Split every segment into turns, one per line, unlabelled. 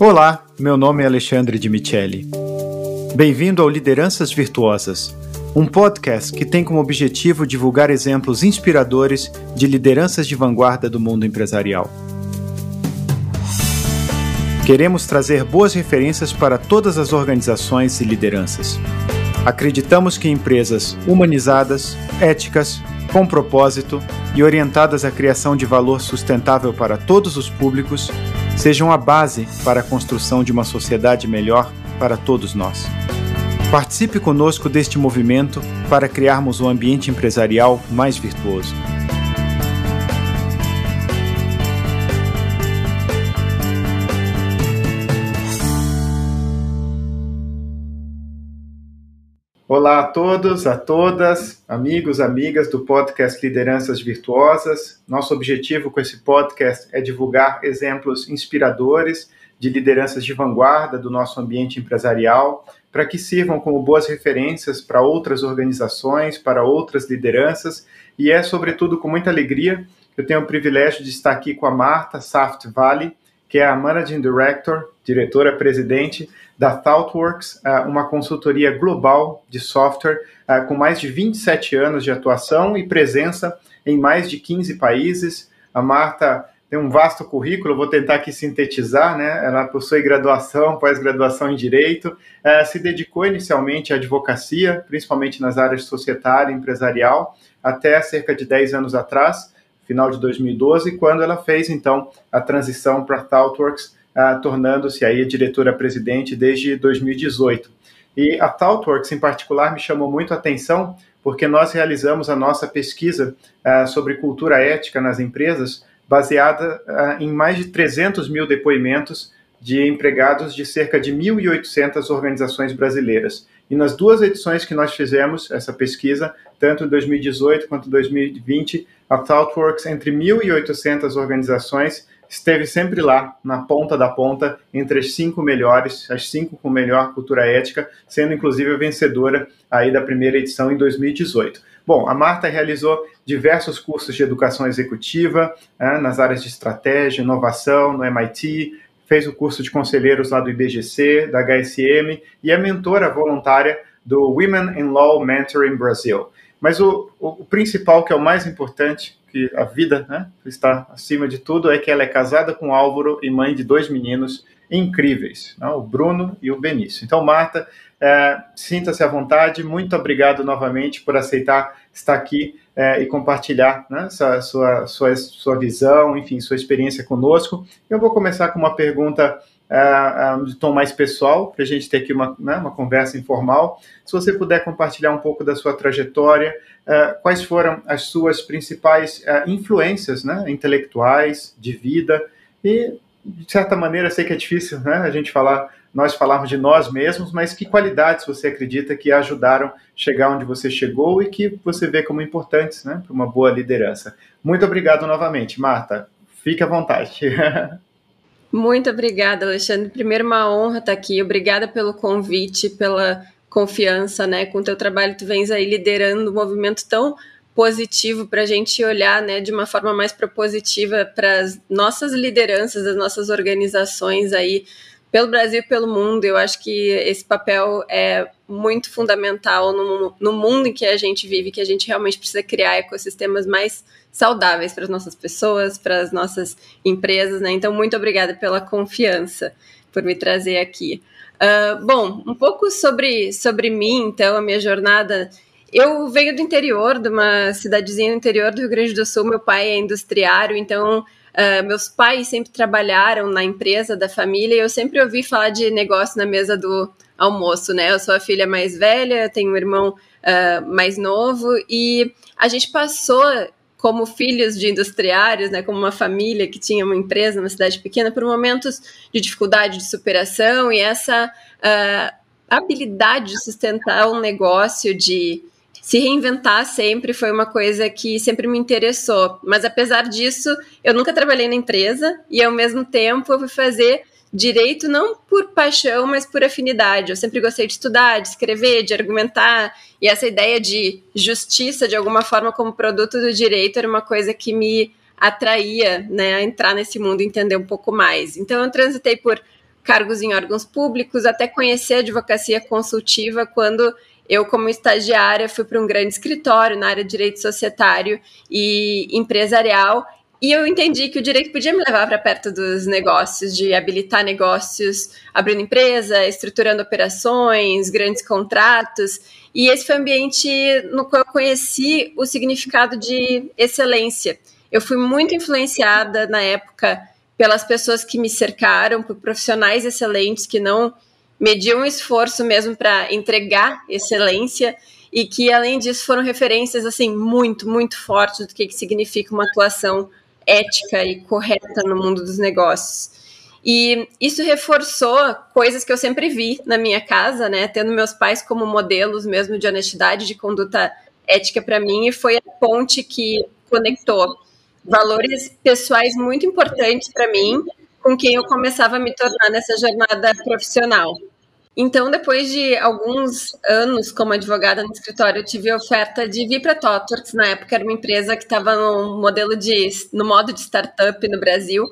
Olá, meu nome é Alexandre de Micheli. Bem-vindo ao Lideranças Virtuosas, um podcast que tem como objetivo divulgar exemplos inspiradores de lideranças de vanguarda do mundo empresarial. Queremos trazer boas referências para todas as organizações e lideranças. Acreditamos que empresas humanizadas, éticas, com propósito e orientadas à criação de valor sustentável para todos os públicos sejam a base para a construção de uma sociedade melhor para todos nós. Participe conosco deste movimento para criarmos um ambiente empresarial mais virtuoso. Olá a todos, a todas, amigos, amigas do podcast Lideranças Virtuosas. Nosso objetivo com esse podcast é divulgar exemplos inspiradores de lideranças de vanguarda do nosso ambiente empresarial, para que sirvam como boas referências para outras organizações, para outras lideranças, e é sobretudo com muita alegria que eu tenho o privilégio de estar aqui com a Marta Saft Valley, que é a Managing Director, diretora-presidente da ThoughtWorks, eh, uma consultoria global de software eh, com mais de 27 anos de atuação e presença em mais de 15 países. A Marta tem um vasto currículo, vou tentar aqui sintetizar, né? Ela possui graduação, pós-graduação em Direito, eh, se dedicou inicialmente à advocacia, principalmente nas áreas societária e empresarial, até cerca de 10 anos atrás, final de 2012, quando ela fez, então, a transição para ThoughtWorks, uh, tornando-se aí a diretora-presidente desde 2018. E a ThoughtWorks, em particular, me chamou muito a atenção porque nós realizamos a nossa pesquisa uh, sobre cultura ética nas empresas, baseada uh, em mais de 300 mil depoimentos de empregados de cerca de 1.800 organizações brasileiras. E nas duas edições que nós fizemos essa pesquisa, tanto em 2018 quanto em 2020, a ThoughtWorks, entre 1.800 organizações, esteve sempre lá, na ponta da ponta, entre as cinco melhores, as cinco com melhor cultura ética, sendo inclusive a vencedora aí da primeira edição em 2018. Bom, a Marta realizou diversos cursos de educação executiva né, nas áreas de estratégia, inovação, no MIT, fez o curso de conselheiros lá do IBGC, da HSM e é mentora voluntária do Women in Law Mentoring Brasil. Mas o, o, principal, que é o mais importante, que a vida né, está acima de tudo, é que ela é casada com Álvaro e mãe de dois meninos incríveis, né, o Bruno e o Benício. Então, Marta, é, sinta-se à vontade, muito obrigado novamente por aceitar estar aqui é, e compartilhar né, sua, sua, sua, sua visão, enfim, sua experiência conosco. Eu vou começar com uma pergunta uh, de tom mais pessoal, para a gente ter aqui uma, né, uma conversa informal. Se você puder compartilhar um pouco da sua trajetória, uh, quais foram as suas principais influências né, intelectuais, de vida, e, de certa maneira, sei que é difícil né, a gente falar, nós falarmos de nós mesmos, mas que qualidades você acredita que ajudaram chegar onde você chegou e que você vê como importantes né, para uma boa liderança. Muito obrigado novamente, Marta. Fique à vontade.
Muito obrigada, Alexandre. Primeiro, uma honra estar aqui. Obrigada pelo convite, pela confiança, né? Com o teu trabalho, tu vens aí liderando um movimento tão positivo para a gente olhar, né, de uma forma mais propositiva para as nossas lideranças, as nossas organizações aí pelo Brasil e pelo mundo. Eu acho que esse papel é muito fundamental no, no mundo em que a gente vive, que a gente realmente precisa criar ecossistemas mais saudáveis para as nossas pessoas, para as nossas empresas, né? Então, muito obrigada pela confiança por me trazer aqui. Uh, bom, um pouco sobre, sobre mim, então, a minha jornada. Eu venho do interior, de uma cidadezinha no interior do Rio Grande do Sul. Meu pai é industriário, então uh, meus pais sempre trabalharam na empresa da família e eu sempre ouvi falar de negócio na mesa do almoço, né? Eu sou a filha mais velha, tenho um irmão uh, mais novo e a gente passou como filhos de industriários, né, como uma família que tinha uma empresa numa cidade pequena, por momentos de dificuldade de superação e essa uh, habilidade de sustentar um negócio, de se reinventar sempre foi uma coisa que sempre me interessou. Mas apesar disso, eu nunca trabalhei na empresa e ao mesmo tempo eu fui fazer direito não por paixão, mas por afinidade. Eu sempre gostei de estudar, de escrever, de argumentar, e essa ideia de justiça, de alguma forma, como produto do direito, era uma coisa que me atraía né, a entrar nesse mundo entender um pouco mais. Então, eu transitei por cargos em órgãos públicos, até conhecer a advocacia consultiva quando eu, como estagiária, fui para um grande escritório na área de direito societário e empresarial e eu entendi que o direito podia me levar para perto dos negócios, de habilitar negócios, abrindo empresa, estruturando operações, grandes contratos. E esse foi o ambiente no qual eu conheci o significado de excelência. Eu fui muito influenciada na época pelas pessoas que me cercaram, por profissionais excelentes que não mediam esforço mesmo para entregar excelência e que além disso foram referências assim muito, muito fortes do que, que significa uma atuação ética e correta no mundo dos negócios. E isso reforçou coisas que eu sempre vi na minha casa, né? Tendo meus pais como modelos mesmo de honestidade, de conduta ética para mim, e foi a ponte que conectou valores pessoais muito importantes para mim com quem eu começava a me tornar nessa jornada profissional. Então, depois de alguns anos como advogada no escritório, eu tive a oferta de vir para Totorx. Na época, era uma empresa que estava no modelo de, no modo de startup no Brasil,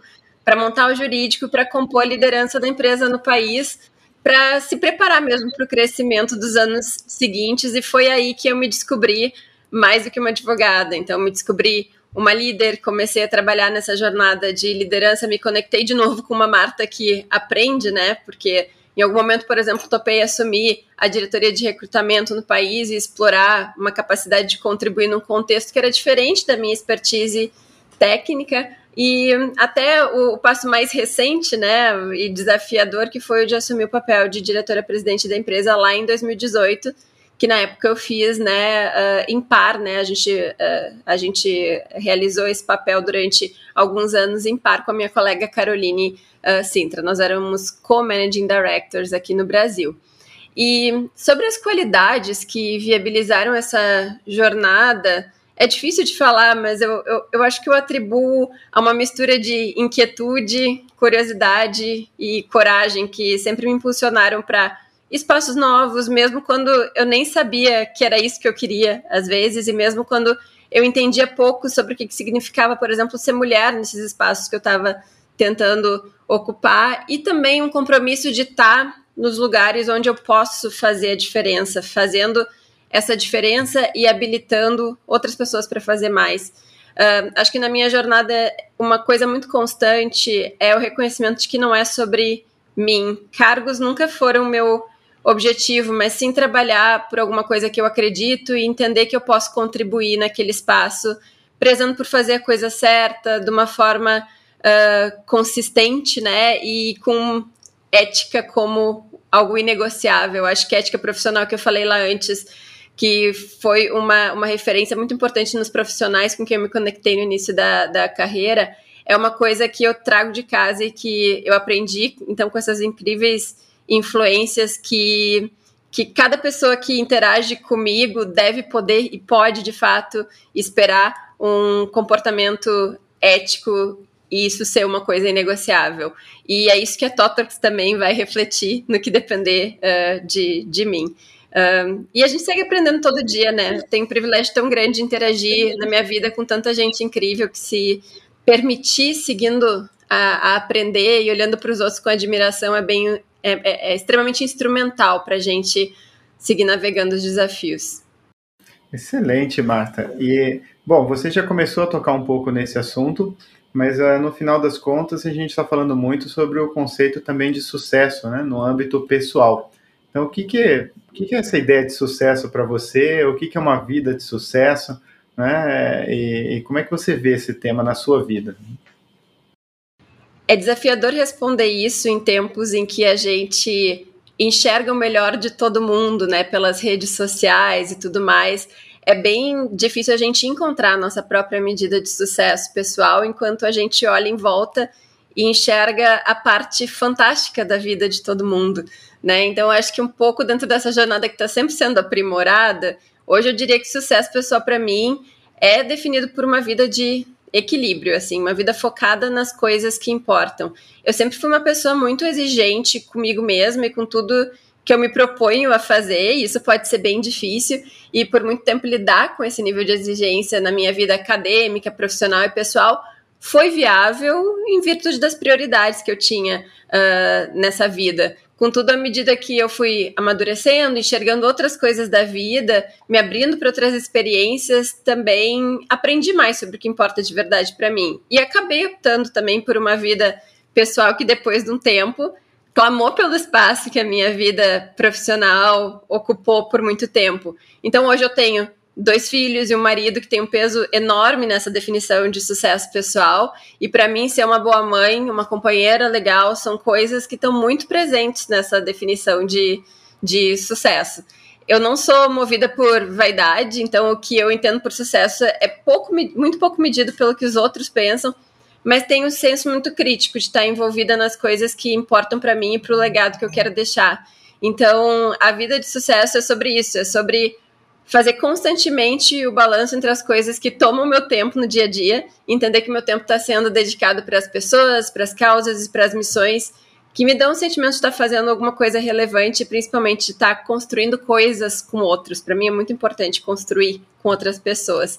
para montar o jurídico, para compor a liderança da empresa no país, para se preparar mesmo para o crescimento dos anos seguintes. E foi aí que eu me descobri mais do que uma advogada. Então, me descobri uma líder, comecei a trabalhar nessa jornada de liderança, me conectei de novo com uma Marta que aprende, né? Porque em algum momento, por exemplo, topei assumir a diretoria de recrutamento no país e explorar uma capacidade de contribuir num contexto que era diferente da minha expertise técnica. E até o, passo mais recente, né, e desafiador, que foi o de assumir o papel de diretora-presidente da empresa lá em 2018, que na época eu fiz, né, uh, em par, né, a gente, uh, a gente realizou esse papel durante alguns anos em par com a minha colega Caroline uh, Sintra. Nós éramos co-managing directors aqui no Brasil. E sobre as qualidades que viabilizaram essa jornada, é difícil de falar, mas eu, eu, eu, acho que eu atribuo a uma mistura de inquietude, curiosidade e coragem que sempre me impulsionaram para espaços novos, mesmo quando eu nem sabia que era isso que eu queria, às vezes, e mesmo quando eu entendia pouco sobre o que, que significava, por exemplo, ser mulher nesses espaços que eu estava tentando ocupar e também um compromisso de estar nos lugares onde eu posso fazer a diferença, fazendo essa diferença e habilitando outras pessoas para fazer mais. Uh, acho que na minha jornada uma coisa muito constante é o reconhecimento de que não é sobre mim. Cargos nunca foram meu objetivo, mas sim trabalhar por alguma coisa que eu acredito e entender que eu posso contribuir naquele espaço, prezando por fazer a coisa certa, de uma forma uh, consistente, né? E com ética como algo inegociável. Acho que a ética profissional que eu falei lá antes, que foi uma, uma referência muito importante nos profissionais com quem eu me conectei no início da, da carreira, é uma coisa que eu trago de casa e que eu aprendi, então, com essas incríveis influências que que cada pessoa que interage comigo deve poder e pode de fato esperar um comportamento ético e isso ser uma coisa inegociável. E é isso que a Totox também vai refletir no que depender uh, de, de mim. Um, e a gente segue aprendendo todo dia, né? Tenho um privilégio tão grande de interagir na minha vida com tanta gente incrível que se permitir seguindo a, a aprender e olhando para os outros com admiração é bem é, é, é extremamente instrumental para a gente seguir navegando os desafios.
Excelente, Marta. E bom, você já começou a tocar um pouco nesse assunto, mas uh, no final das contas a gente está falando muito sobre o conceito também de sucesso, né, no âmbito pessoal. Então, o que, que, é, o que, que é essa ideia de sucesso para você? O que, que é uma vida de sucesso? Né? E, e como é que você vê esse tema na sua vida?
É desafiador responder isso em tempos em que a gente enxerga o melhor de todo mundo, né, pelas redes sociais e tudo mais é bem difícil a gente encontrar a nossa própria medida de sucesso pessoal enquanto a gente olha em volta e enxerga a parte fantástica da vida de todo mundo, né? Então, acho que um pouco dentro dessa jornada que está sempre sendo aprimorada, hoje eu diria que sucesso pessoal para mim é definido por uma vida de equilíbrio, assim, uma vida focada nas coisas que importam. Eu sempre fui uma pessoa muito exigente comigo mesma e com tudo que eu me proponho a fazer, e isso pode ser bem difícil, e por muito tempo lidar com esse nível de exigência na minha vida acadêmica, profissional e pessoal foi viável em virtude das prioridades que eu tinha uh, nessa vida. Contudo, à medida que eu fui amadurecendo, enxergando outras coisas da vida, me abrindo para outras experiências, também aprendi mais sobre o que importa de verdade para mim. E acabei optando também por uma vida pessoal que, depois de um tempo, clamou pelo espaço que a minha vida profissional ocupou por muito tempo. Então, hoje eu tenho dois filhos e um marido que tem um peso enorme nessa definição de sucesso pessoal. E para mim, ser uma boa mãe, uma companheira legal, são coisas que estão muito presentes nessa definição de, de sucesso. Eu não sou movida por vaidade, então o que eu entendo por sucesso é pouco, muito pouco medido pelo que os outros pensam, mas tenho um senso muito crítico de estar envolvida nas coisas que importam para mim e para o legado que eu quero deixar. Então, a vida de sucesso é sobre isso, é sobre fazer constantemente o balanço entre as coisas que tomam meu tempo no dia a dia, entender que meu tempo está sendo dedicado para as pessoas, para as causas e para as missões que me dão um sentimento de estar fazendo alguma coisa relevante, principalmente de estar construindo coisas com outros. Para mim é muito importante construir com outras pessoas.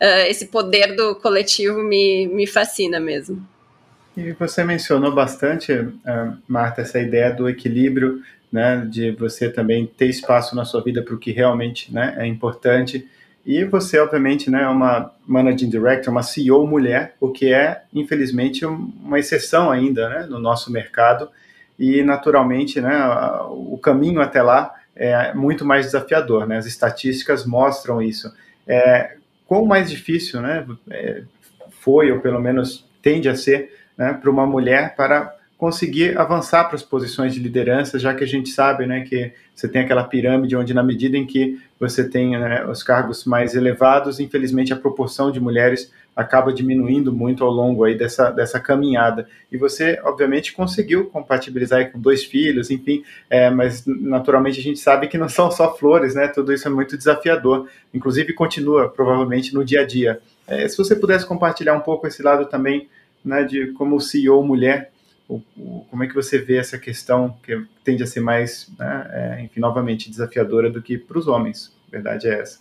Uh, esse poder do coletivo me, me fascina mesmo.
E você mencionou bastante, uh, Marta, essa ideia do equilíbrio né, de você também ter espaço na sua vida para o que realmente né, é importante. E você, obviamente, né, é uma Managing Director, uma CEO mulher, o que é, infelizmente, uma exceção ainda né, no nosso mercado. E, naturalmente, né, o caminho até lá é muito mais desafiador. Né? As estatísticas mostram isso. É, quão mais difícil né, é, foi, ou pelo menos tende a ser, né, para uma mulher para conseguir avançar para as posições de liderança, já que a gente sabe né, que você tem aquela pirâmide onde, na medida em que você tem né, os cargos mais elevados, infelizmente a proporção de mulheres acaba diminuindo muito ao longo aí dessa, dessa caminhada. E você, obviamente, conseguiu compatibilizar com dois filhos, enfim, é, mas naturalmente a gente sabe que não são só flores, né? Tudo isso é muito desafiador. Inclusive, continua provavelmente no dia a dia. É, se você pudesse compartilhar um pouco esse lado também, né, de como CEO mulher o, o, como é que você vê essa questão que tende a ser mais, né, é, enfim, novamente desafiadora do que para os homens? A verdade é essa.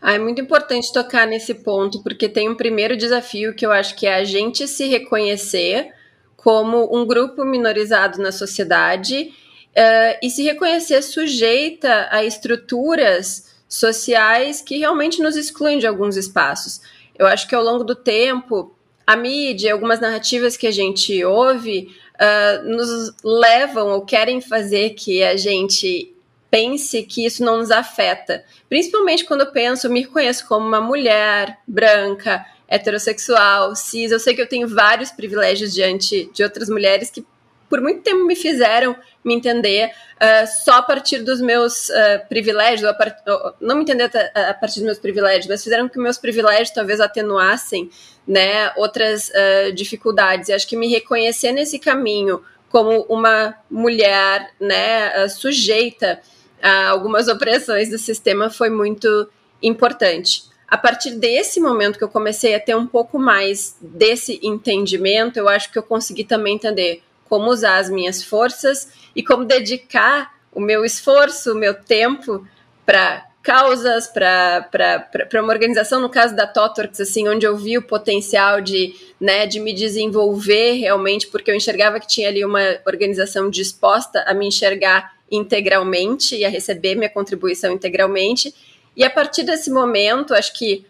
Ah, é muito importante tocar nesse ponto, porque tem um primeiro desafio que eu acho que é a gente se reconhecer como um grupo minorizado na sociedade uh, e se reconhecer sujeita a estruturas sociais que realmente nos excluem de alguns espaços. Eu acho que ao longo do tempo, a mídia, algumas narrativas que a gente ouve, uh, nos levam ou querem fazer que a gente pense que isso não nos afeta. Principalmente quando eu penso, me reconheço como uma mulher branca, heterossexual, cis. Eu sei que eu tenho vários privilégios diante de outras mulheres que por muito tempo me fizeram me entender uh, só a partir dos meus uh, privilégios, part... não me entender a partir dos meus privilégios, mas fizeram que meus privilégios talvez atenuassem né, outras uh, dificuldades. E acho que me reconhecer nesse caminho como uma mulher né, sujeita a algumas opressões do sistema foi muito importante. A partir desse momento que eu comecei a ter um pouco mais desse entendimento, eu acho que eu consegui também entender como usar as minhas forças e como dedicar o meu esforço, o meu tempo para causas, para uma organização, no caso da Totworks, assim, onde eu vi o potencial de, né, de me desenvolver realmente, porque eu enxergava que tinha ali uma organização disposta a me enxergar integralmente e a receber minha contribuição integralmente. E a partir desse momento, acho que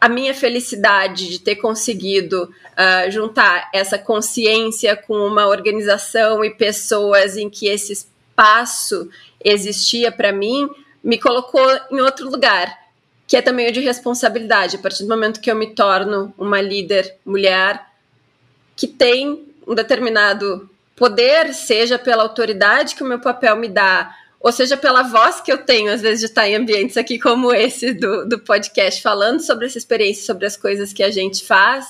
a minha felicidade de ter conseguido uh, juntar essa consciência com uma organização e pessoas em que esse espaço existia para mim me colocou em outro lugar, que é também o de responsabilidade. A partir do momento que eu me torno uma líder mulher que tem um determinado poder, seja pela autoridade que o meu papel me dá, ou seja, pela voz que eu tenho, às vezes, de estar em ambientes aqui como esse do, do podcast, falando sobre essa experiência, sobre as coisas que a gente faz,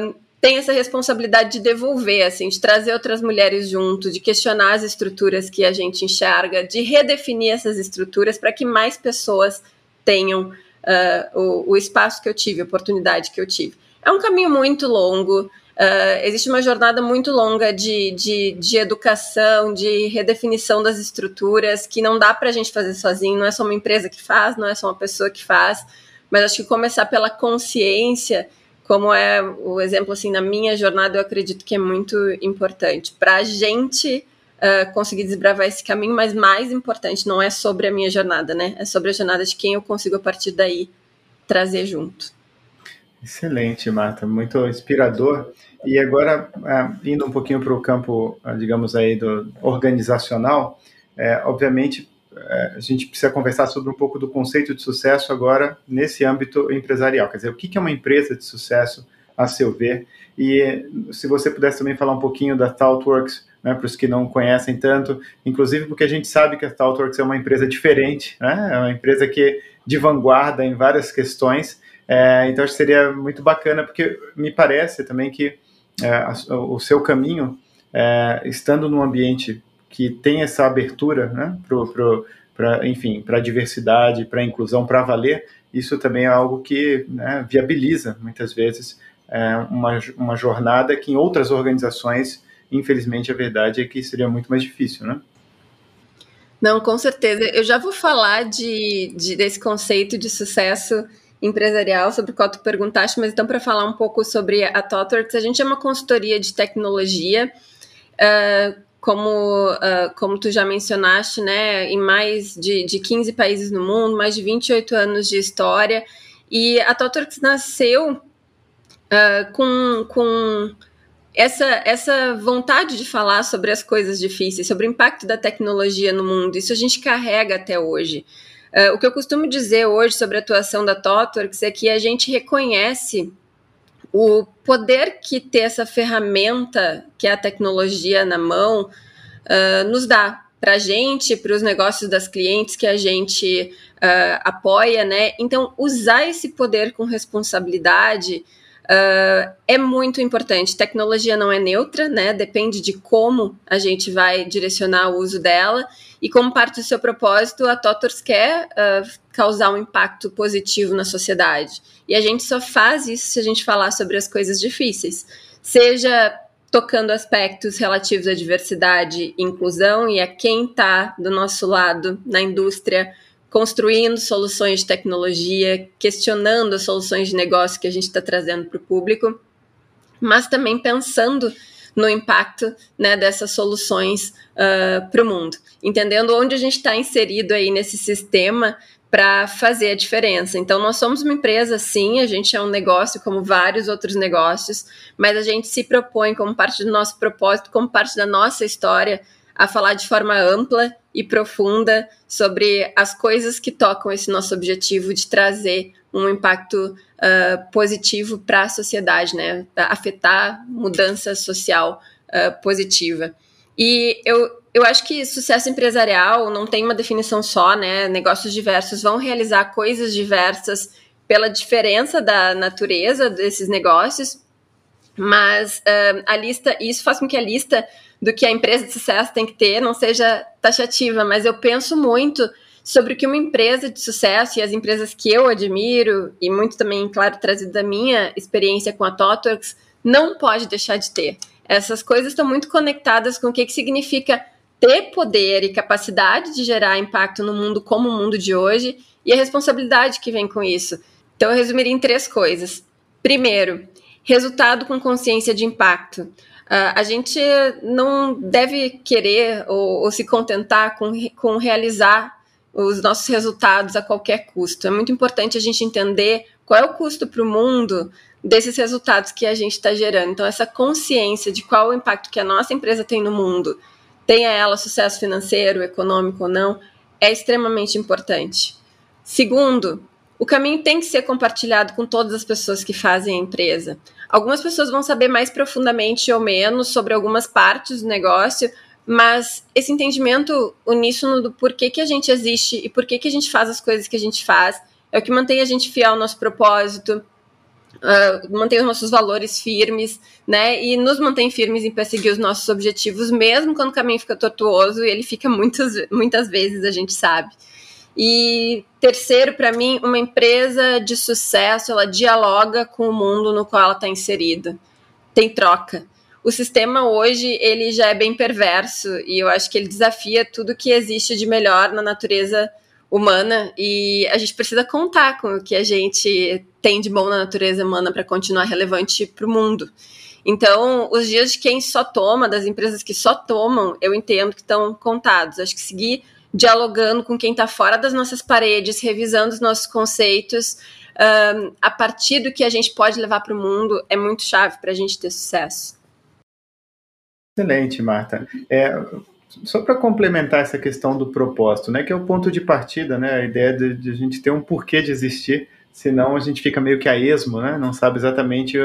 um, tem essa responsabilidade de devolver, assim, de trazer outras mulheres junto, de questionar as estruturas que a gente enxerga, de redefinir essas estruturas para que mais pessoas tenham uh, o, o espaço que eu tive, a oportunidade que eu tive. É um caminho muito longo, Uh, existe uma jornada muito longa de, de, de, educação, de redefinição das estruturas, que não dá para a gente fazer sozinho, não é só uma empresa que faz, não é só uma pessoa que faz, mas acho que começar pela consciência como é o exemplo assim na minha jornada, eu acredito que é muito importante para a gente uh, conseguir desbravar esse caminho, mas mais importante não é sobre a minha jornada, né? É sobre a jornada de quem eu consigo a partir daí trazer junto.
Excelente, Marta, muito inspirador. E agora, uh, indo um pouquinho para o campo, uh, digamos aí, do organizacional, obviamente a gente precisa conversar sobre um pouco do conceito de sucesso agora nesse âmbito empresarial. Quer dizer, o que é uma empresa de sucesso, a seu ver? E se você pudesse também falar um pouquinho da ThoughtWorks, né, para os que não conhecem tanto, inclusive porque a gente sabe que a ThoughtWorks é uma empresa diferente, né, é uma empresa que de vanguarda em várias questões. É, então, acho que seria muito bacana, porque me parece também que é, o seu caminho, é, estando num ambiente que tem essa abertura, né, pro, pro, pra, enfim, para a diversidade, para a inclusão, para valer, isso também é algo que né, viabiliza, muitas vezes, é, uma, uma jornada que em outras organizações, infelizmente, a verdade é que seria muito mais difícil, né?
Não, com certeza. Eu já vou falar de, de desse conceito de sucesso empresarial, sobre o qual tu perguntaste, mas então para falar um pouco sobre a TOTWORKS, a gente é uma consultoria de tecnologia uh, como, uh, como tu já mencionaste, né, em mais de, de 15 países no mundo, mais de 28 anos de história, e a TOTWORKS nasceu uh, com, com essa, essa vontade de falar sobre as coisas difíceis, sobre o impacto da tecnologia no mundo, isso a gente carrega até hoje. Uh, o que eu costumo dizer hoje sobre a atuação da TOTWORKS é que a gente reconhece o poder que ter essa ferramenta, que é a tecnologia na mão, uh, nos dá para a gente, para os negócios das clientes que a gente uh, apoia, né? Então, usar esse poder com responsabilidade uh, é muito importante. Tecnologia não é neutra, né? Depende de como a gente vai direcionar o uso dela. E como parte do seu propósito, a Totors quer uh, causar um impacto positivo na sociedade. E a gente só faz isso se a gente falar sobre as coisas difíceis. Seja tocando aspectos relativos à diversidade e inclusão e a quem está do nosso lado na indústria construindo soluções de tecnologia, questionando as soluções de negócio que a gente está trazendo para o público, mas também pensando no impacto né, dessas soluções uh, ah, para o mundo, entendendo onde a gente está inserido aí nesse sistema para fazer a diferença. Então, nós somos uma empresa, sim, a gente é um negócio como vários outros negócios, mas a gente se propõe, como parte do nosso propósito, como parte da nossa história, a falar de forma ampla e profunda sobre as coisas que tocam esse nosso objetivo de trazer um impacto uh, positivo para a sociedade, né? Afetar mudança social uh, positiva. E eu, eu acho que sucesso empresarial não tem uma definição só, né? Negócios diversos vão realizar coisas diversas pela diferença da natureza desses negócios, mas uh, a lista, isso faz com que a lista do que a empresa de sucesso tem que ter não seja taxativa, mas eu penso muito sobre o que uma empresa de sucesso e as empresas que eu admiro, e muito também, claro, trazido da minha experiência com a TOTWORKS, não pode deixar de ter. Essas coisas estão muito conectadas com o que, que significa ter poder e capacidade de gerar impacto no mundo como o mundo de hoje e a responsabilidade que vem com isso. Então, eu resumiria em três coisas. Primeiro, resultado com consciência de impacto. Uh, a gente não deve querer ou, ou, se contentar com, com realizar os nossos resultados a qualquer custo. É muito importante a gente entender qual é o custo para o mundo desses resultados que a gente está gerando. Então, essa consciência de qual o impacto que a nossa empresa tem no mundo, tenha ela sucesso financeiro, econômico ou não, é extremamente importante. Segundo, o caminho tem que ser compartilhado com todas as pessoas que fazem a empresa. Algumas pessoas vão saber mais profundamente ou menos sobre algumas partes do negócio, mas esse entendimento uníssono do porquê que a gente existe e porquê que a gente faz as coisas que a gente faz é o que mantém a gente fiel ao nosso propósito, uh, mantém os nossos valores firmes, né? E nos mantém firmes em perseguir os nossos objetivos, mesmo quando o caminho fica tortuoso e ele fica muitas, muitas vezes, a gente sabe. E terceiro, para mim, uma empresa de sucesso, ela dialoga com o mundo no qual ela está inserida. Tem troca. O sistema hoje, ele já é bem perverso e eu acho que ele desafia tudo que existe de melhor na natureza humana e a gente precisa contar com o que a gente tem de bom na natureza humana para continuar relevante para o mundo. Então, os dias de quem só toma, das empresas que só tomam, eu entendo que estão contados. Acho que seguir dialogando com quem está fora das nossas paredes, revisando os nossos conceitos, um, a partir do que a gente pode levar para o mundo, é muito chave para a gente ter sucesso.
Excelente, Marta. É, só para complementar essa questão do propósito, né, que é o ponto de partida, né, a ideia de, de, a gente ter um porquê de existir, senão a gente fica meio que a esmo, né, não sabe exatamente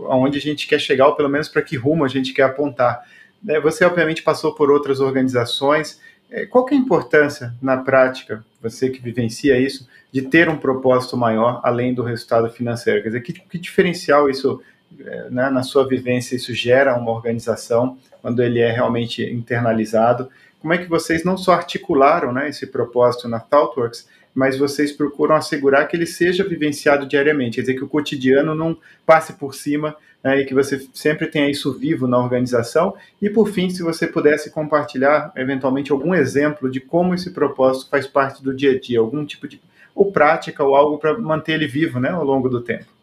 aonde a gente quer chegar, ou pelo menos para que rumo a gente quer apontar. Né, você, obviamente, passou por outras organizações, é, qual é a importância, na prática, você que vivencia isso, de ter um propósito maior além do resultado financeiro? Quer dizer, que, que diferencial isso, é, né, na sua vivência, isso gera uma organização quando ele é realmente internalizado? Como é que vocês não só articularam né, esse propósito na ThoughtWorks, mas vocês procuram assegurar que ele seja vivenciado diariamente, quer dizer, que o cotidiano não passe por cima né, e que você sempre tenha isso vivo na organização. E por fim, se você pudesse compartilhar eventualmente algum exemplo de como esse propósito faz parte do dia a dia, algum tipo de ou prática ou algo para manter ele vivo, né, ao longo do tempo.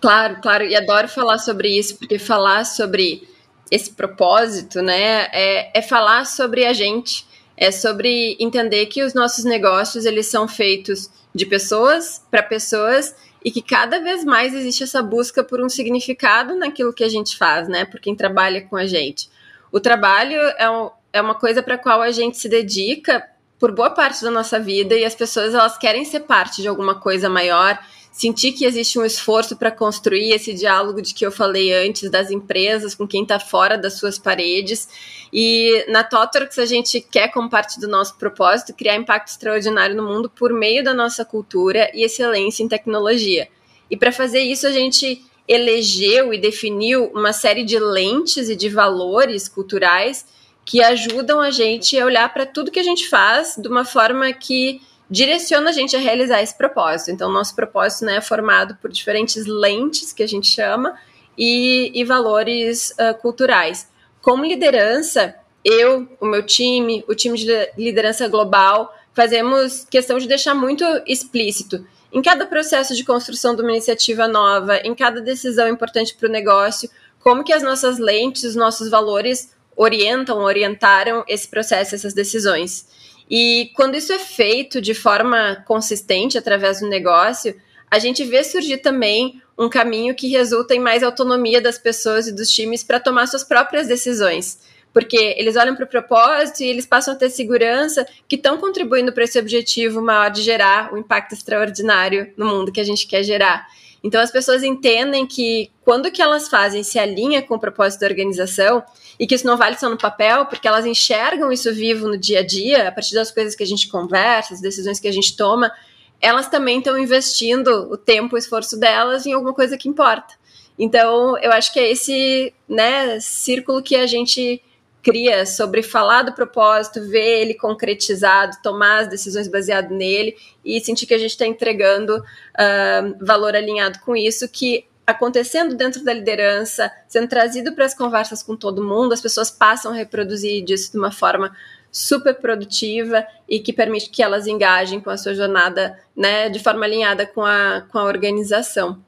Claro, claro, e adoro falar sobre isso porque falar sobre esse propósito, né, é, é falar sobre a gente, é sobre entender que os nossos negócios eles são feitos de pessoas para pessoas e que cada vez mais existe essa busca por um significado naquilo que a gente faz, né? Por quem trabalha com a gente. O trabalho é, um, é uma coisa para a qual a gente se dedica por boa parte da nossa vida e as pessoas elas querem ser parte de alguma coisa maior sentir que existe um esforço para construir esse diálogo de que eu falei antes das empresas com quem está fora das suas paredes. E na Totorx a gente quer, como parte do nosso propósito, criar impacto extraordinário no mundo por meio da nossa cultura e excelência em tecnologia. E para fazer isso a gente elegeu e definiu uma série de lentes e de valores culturais que ajudam a gente a olhar para tudo que a gente faz de uma forma que direciona a gente a realizar esse propósito. Então, nosso propósito né, é formado por diferentes lentes, que a gente chama, e, e valores uh, culturais. Como liderança, eu, o meu time, o time de liderança global, fazemos questão de deixar muito explícito em cada processo de construção de uma iniciativa nova, em cada decisão importante para o negócio, como que as nossas lentes, os nossos valores orientam, orientaram esse processo, essas decisões. E quando isso é feito de forma consistente através do negócio, a gente vê surgir também um caminho que resulta em mais autonomia das pessoas e dos times para tomar suas próprias decisões. Porque eles olham para o propósito e eles passam a ter segurança que estão contribuindo para esse objetivo maior de gerar um impacto extraordinário no mundo que a gente quer gerar. Então as pessoas entendem que quando que elas fazem se alinha com o propósito da organização e que isso não vale só no papel, porque elas enxergam isso vivo no dia a dia, a partir das coisas que a gente conversa, as decisões que a gente toma, elas também estão investindo o tempo, o esforço delas em alguma coisa que importa. Então, eu acho que é esse né, círculo que a gente cria sobre falar do propósito, ver ele concretizado, tomar as decisões baseado nele e sentir que a gente está entregando uh, valor alinhado com isso, que acontecendo dentro da liderança, sendo trazido para as conversas com todo mundo, as pessoas passam a reproduzir isso de uma forma super produtiva e que permite que elas engajem com a sua jornada né, de forma alinhada com a, com a organização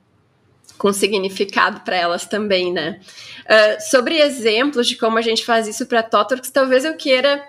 com significado para elas também, né? Uh, sobre exemplos de como a gente faz isso para Totorx, talvez eu queira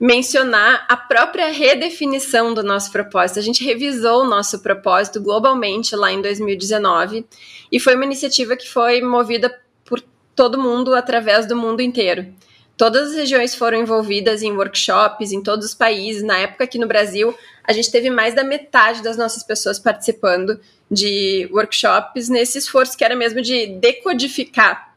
mencionar a própria redefinição do nosso propósito. A gente revisou o nosso propósito globalmente lá em 2019 e foi uma iniciativa que foi movida por todo mundo através do mundo inteiro. Todas as regiões foram envolvidas em workshops em todos os países. Na época aqui no Brasil, a gente teve mais da metade das nossas pessoas participando de workshops nesse esforço que era mesmo de decodificar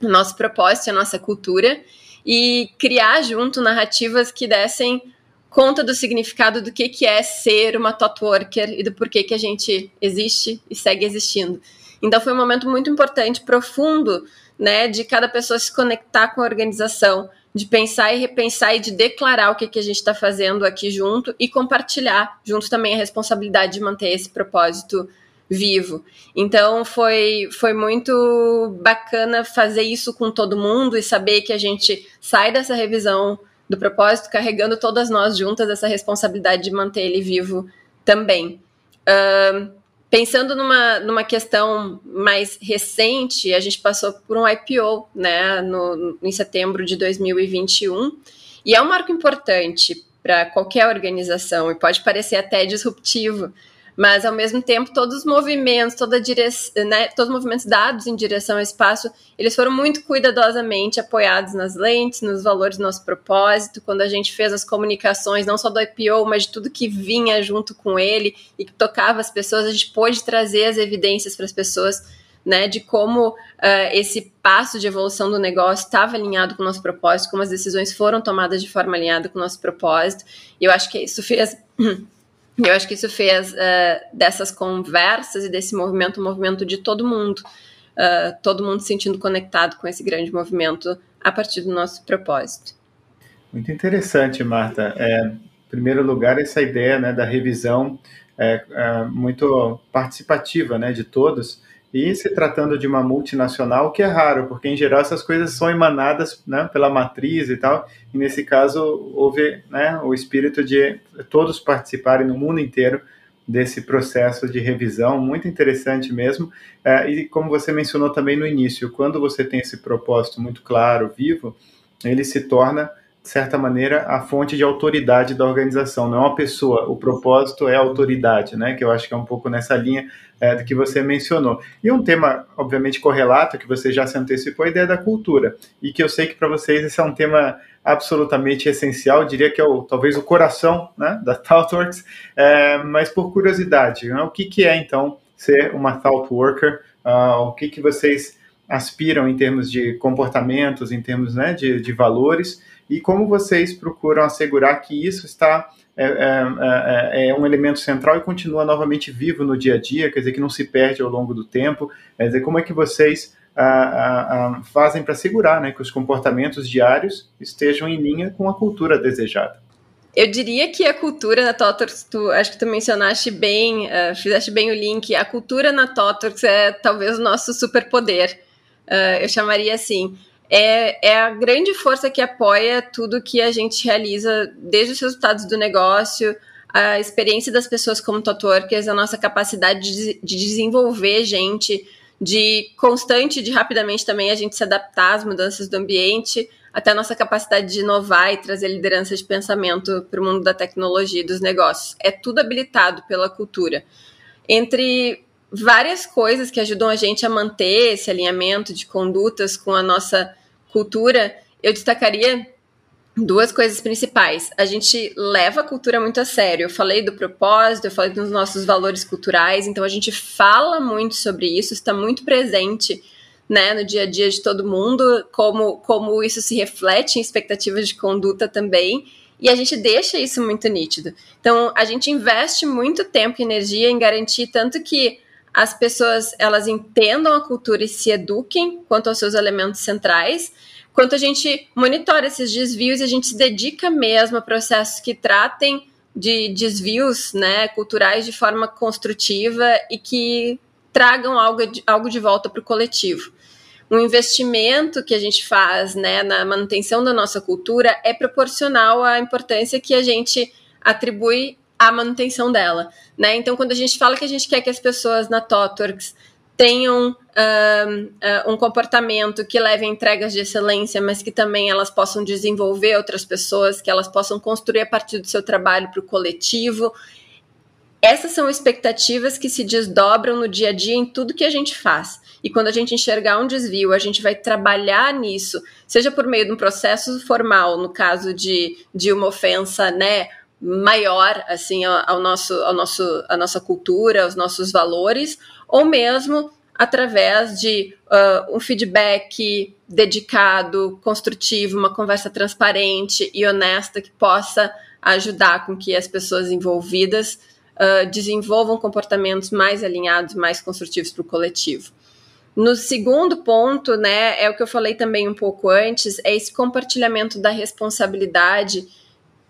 o nosso propósito, a nossa cultura e criar junto narrativas que dessem conta do significado do que, que é ser uma thought worker e do porquê que a gente existe e segue existindo. Então foi um momento muito importante, profundo, né, de cada pessoa se conectar com a organização, de pensar e repensar e de declarar o que, que a gente está fazendo aqui junto e compartilhar junto também a responsabilidade de manter esse propósito vivo. Então foi, foi muito bacana fazer isso com todo mundo e saber que a gente sai dessa revisão do propósito, carregando todas nós juntas essa responsabilidade de manter ele vivo também. Uh, pensando numa, numa questão mais recente, a gente passou por um IPO né, no, em setembro de 2021, e é um marco importante para qualquer organização, e pode parecer até disruptivo, mas ao mesmo tempo todos os movimentos, toda direção, né, todos os movimentos dados em direção ao espaço, eles foram muito cuidadosamente apoiados nas lentes, nos valores do nosso propósito, quando a gente fez as comunicações, não só do IPO, mas de tudo que vinha junto com ele e que tocava as pessoas, a gente pôde trazer as evidências para as pessoas, né, de como uh, esse passo de evolução do negócio estava alinhado com o nosso propósito, como as decisões foram tomadas de forma alinhada com o nosso propósito, e eu acho que isso fez eu acho que isso fez uh, dessas conversas e desse movimento um movimento de todo mundo, uh, todo mundo se sentindo conectado com esse grande movimento a partir do nosso propósito.
Muito interessante, Marta. É, em primeiro lugar, essa ideia né, da revisão é, é muito participativa né, de todos e se tratando de uma multinacional, que é raro, porque em geral essas coisas são emanadas né, pela matriz e tal, e nesse caso houve né, o espírito de todos participarem no mundo inteiro desse processo de revisão, muito interessante mesmo. É, e como você mencionou também no início, quando você tem esse propósito muito claro, vivo, ele se torna certa maneira, a fonte de autoridade da organização, não é uma pessoa. O propósito é a autoridade, né? Que eu acho que é um pouco nessa linha é, que você mencionou. E um tema, obviamente, correlato, que você já se antecipou, a ideia da cultura. E que eu sei que para vocês esse é um tema absolutamente essencial, diria que é o, talvez o coração né, da ThoughtWorks, é, mas por curiosidade, né, o que, que é então ser uma ThoughtWorker? Uh, o que, que vocês aspiram em termos de comportamentos, em termos né, de, de valores? E como vocês procuram assegurar que isso está é, é, é, é, um elemento central e continua novamente vivo no dia a dia, quer dizer, que não se perde ao longo do tempo, quer dizer, como é que vocês a, a, a, fazem para assegurar né, que os comportamentos diários estejam em linha com a cultura desejada?
Eu diria que a cultura na Totorx, tu, acho que tu mencionaste bem, uh, fizeste bem o link, a cultura na Totorx é talvez o nosso superpoder, uh, eu chamaria assim, é, é a grande força que apoia tudo que a gente realiza, desde os resultados do negócio, a experiência das pessoas como Totworkers, a nossa capacidade de, de desenvolver gente, de constante, de rapidamente também a gente se adaptar às mudanças do ambiente, até a nossa capacidade de inovar e trazer liderança de pensamento para o mundo da tecnologia e dos negócios. É tudo habilitado pela cultura. Entre várias coisas que ajudam a gente a manter esse alinhamento de condutas com a nossa cultura, eu destacaria duas coisas principais. A gente leva a cultura muito a sério. Eu falei do propósito, eu falei dos nossos valores culturais, então a gente fala muito sobre isso, está muito presente né, no dia a dia de todo mundo, como, como isso se reflete em expectativas de conduta também. E a gente deixa isso muito nítido. Então, a gente investe muito tempo e energia em garantir tanto que as pessoas elas entendam a cultura e se eduquem quanto aos seus elementos centrais, quanto a gente monitora esses desvios e a gente se dedica mesmo a processos que tratem de desvios né, culturais de forma construtiva e que tragam algo de, algo de volta para o coletivo. Um investimento que a gente faz né, na manutenção da nossa cultura é proporcional à importância que a gente atribui a manutenção dela, né? Então, quando a gente fala que a gente quer que as pessoas na TOTWORKS tenham um, uh, um comportamento que leve a entregas de excelência, mas que também elas possam desenvolver outras pessoas, que elas possam construir a partir do seu trabalho para o coletivo. Essas são expectativas que se desdobram no dia a dia em tudo que a gente faz. E quando a gente enxergar um desvio, a gente vai trabalhar nisso, seja por meio de um processo formal, no caso de, de uma ofensa, né? Maior assim ao, nosso, ao nosso, a nossa cultura, aos nossos valores, ou mesmo através de uh, um feedback dedicado, construtivo, uma conversa transparente e honesta que possa ajudar com que as pessoas envolvidas uh, desenvolvam comportamentos mais alinhados, mais construtivos para o coletivo. No segundo ponto, né, é o que eu falei também um pouco antes, é esse compartilhamento da responsabilidade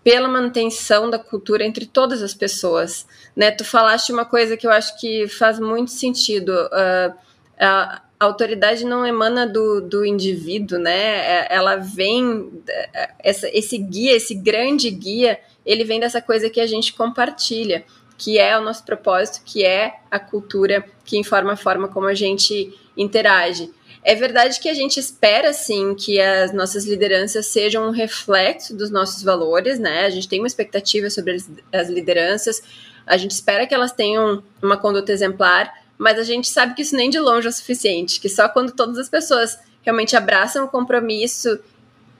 pela manutenção da cultura entre todas as pessoas. Né? Tu falaste uma coisa que eu acho que faz muito sentido. Uh, a autoridade não emana do, do indivíduo, né? É, ela vem, é, essa, esse guia, esse grande guia, ele vem dessa coisa que a gente compartilha, que é o nosso propósito, que é a cultura que informa a forma como a gente interage. É verdade que a gente espera, sim, que as nossas lideranças sejam um reflexo dos nossos valores, né? A gente tem uma expectativa sobre as lideranças, a gente espera que elas tenham uma conduta exemplar, mas a gente sabe que isso nem de longe é o suficiente, que só quando todas as pessoas realmente abraçam o compromisso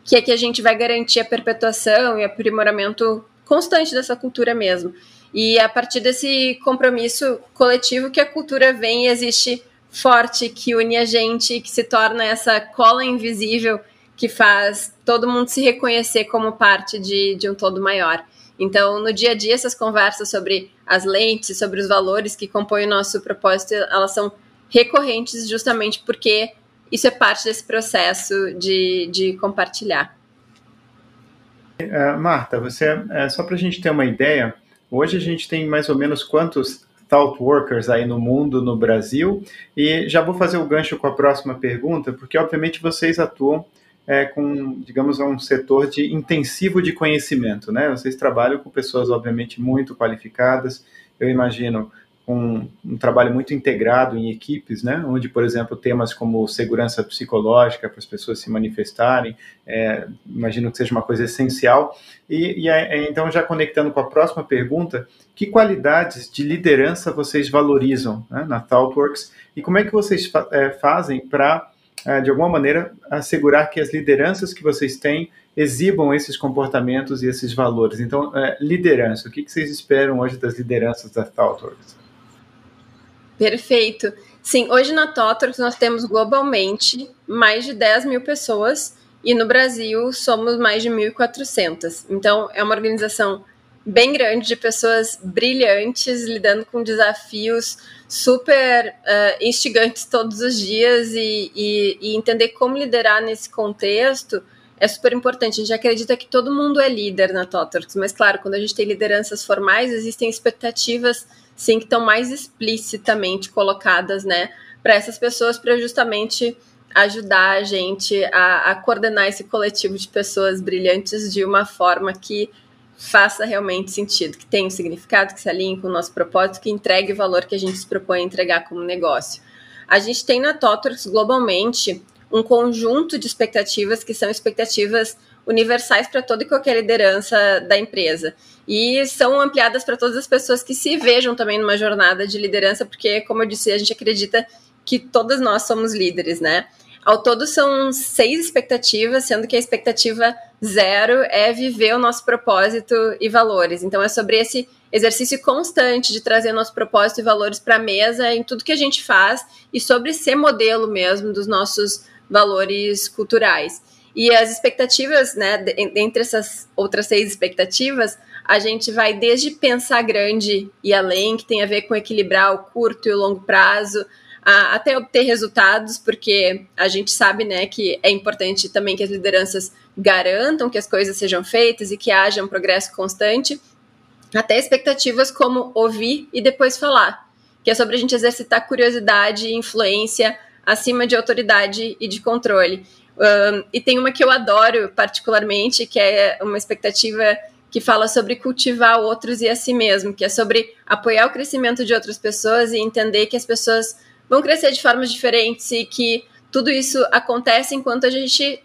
que é que a gente vai garantir a perpetuação e aprimoramento constante dessa cultura mesmo. E a partir desse compromisso coletivo que a cultura vem e existe forte, que une a gente, que se torna essa cola invisível que faz todo mundo se reconhecer como parte de, de um todo maior. Então, no dia a dia, essas conversas sobre as lentes, sobre os valores que compõem o nosso propósito, elas são recorrentes justamente porque isso é parte desse processo de, de compartilhar.
Uh, Marta, você, uh, só para a gente ter uma ideia, hoje a gente tem mais ou menos quantos Thought Workers aí no mundo, no Brasil, e já vou fazer o gancho com a próxima pergunta, porque obviamente vocês atuam é, com, digamos, um setor de intensivo de conhecimento, né? Vocês trabalham com pessoas, obviamente, muito qualificadas, eu imagino, com um trabalho muito integrado em equipes, né? Onde, por exemplo, temas como segurança psicológica para as pessoas se manifestarem, é, imagino que seja uma coisa essencial. E, e é, então, já conectando com a próxima pergunta, que qualidades de liderança vocês valorizam né, na ThoughtWorks e como é que vocês fa é, fazem para é, de alguma maneira, assegurar que as lideranças que vocês têm exibam esses comportamentos e esses valores. Então, é, liderança, o que, vocês esperam hoje das lideranças da ThoughtWorks?
Perfeito. Sim, hoje na ThoughtWorks nós temos globalmente mais de 10 mil pessoas e no Brasil somos mais de 1.400. Então, é uma organização bem grande de pessoas brilhantes lidando com desafios super uh, instigantes todos os dias e, e, e, entender como liderar nesse contexto é super importante. A gente acredita que todo mundo é líder na Totorx, mas claro, quando a gente tem lideranças formais, existem expectativas sim que estão mais explicitamente colocadas, né, para essas pessoas para justamente ajudar a gente a, a coordenar esse coletivo de pessoas brilhantes de uma forma que faça realmente sentido, que tenha um significado, que se alinhe com o nosso propósito, que entregue o valor que a gente se propõe a entregar como negócio. A gente tem na Totorx globalmente um conjunto de expectativas que são expectativas universais para toda e qualquer liderança da empresa. E são ampliadas para todas as pessoas que se vejam também numa jornada de liderança, porque, como eu disse, a gente acredita que todas nós somos líderes, né? Ao todo são seis expectativas, sendo que a expectativa zero é viver o nosso propósito e valores. Então é sobre esse exercício constante de trazer nosso propósito e valores para a mesa em tudo que a gente faz e sobre ser modelo mesmo dos nossos valores culturais. E as expectativas, né, entre essas outras seis expectativas, a gente vai desde pensar grande e além, que tem a ver com equilibrar o curto e o longo prazo, a, até obter resultados, porque a gente sabe né, que é importante também que as lideranças garantam que as coisas sejam feitas e que haja um progresso constante, até expectativas como ouvir e depois falar, que é sobre a gente exercitar curiosidade e influência acima de autoridade e de controle. Um, e tem uma que eu adoro particularmente, que é uma expectativa que fala sobre cultivar outros e a si mesmo, que é sobre apoiar o crescimento de outras pessoas e entender que as pessoas vão crescer de formas diferentes e que tudo isso acontece enquanto a gente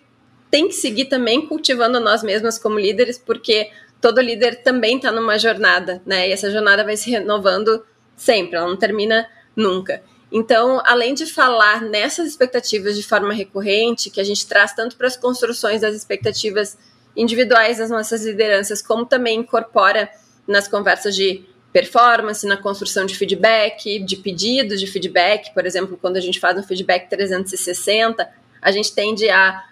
tem que seguir também cultivando nós mesmas como líderes, porque todo líder também está numa jornada, né? E essa jornada vai se renovando sempre, ela não termina nunca. Então, além de falar nessas expectativas de forma recorrente, que a gente traz tanto para as construções das expectativas individuais das nossas lideranças, como também incorpora nas conversas de performance, na construção de feedback, de pedidos de feedback, por exemplo, quando a gente faz um feedback 360, a gente tende a,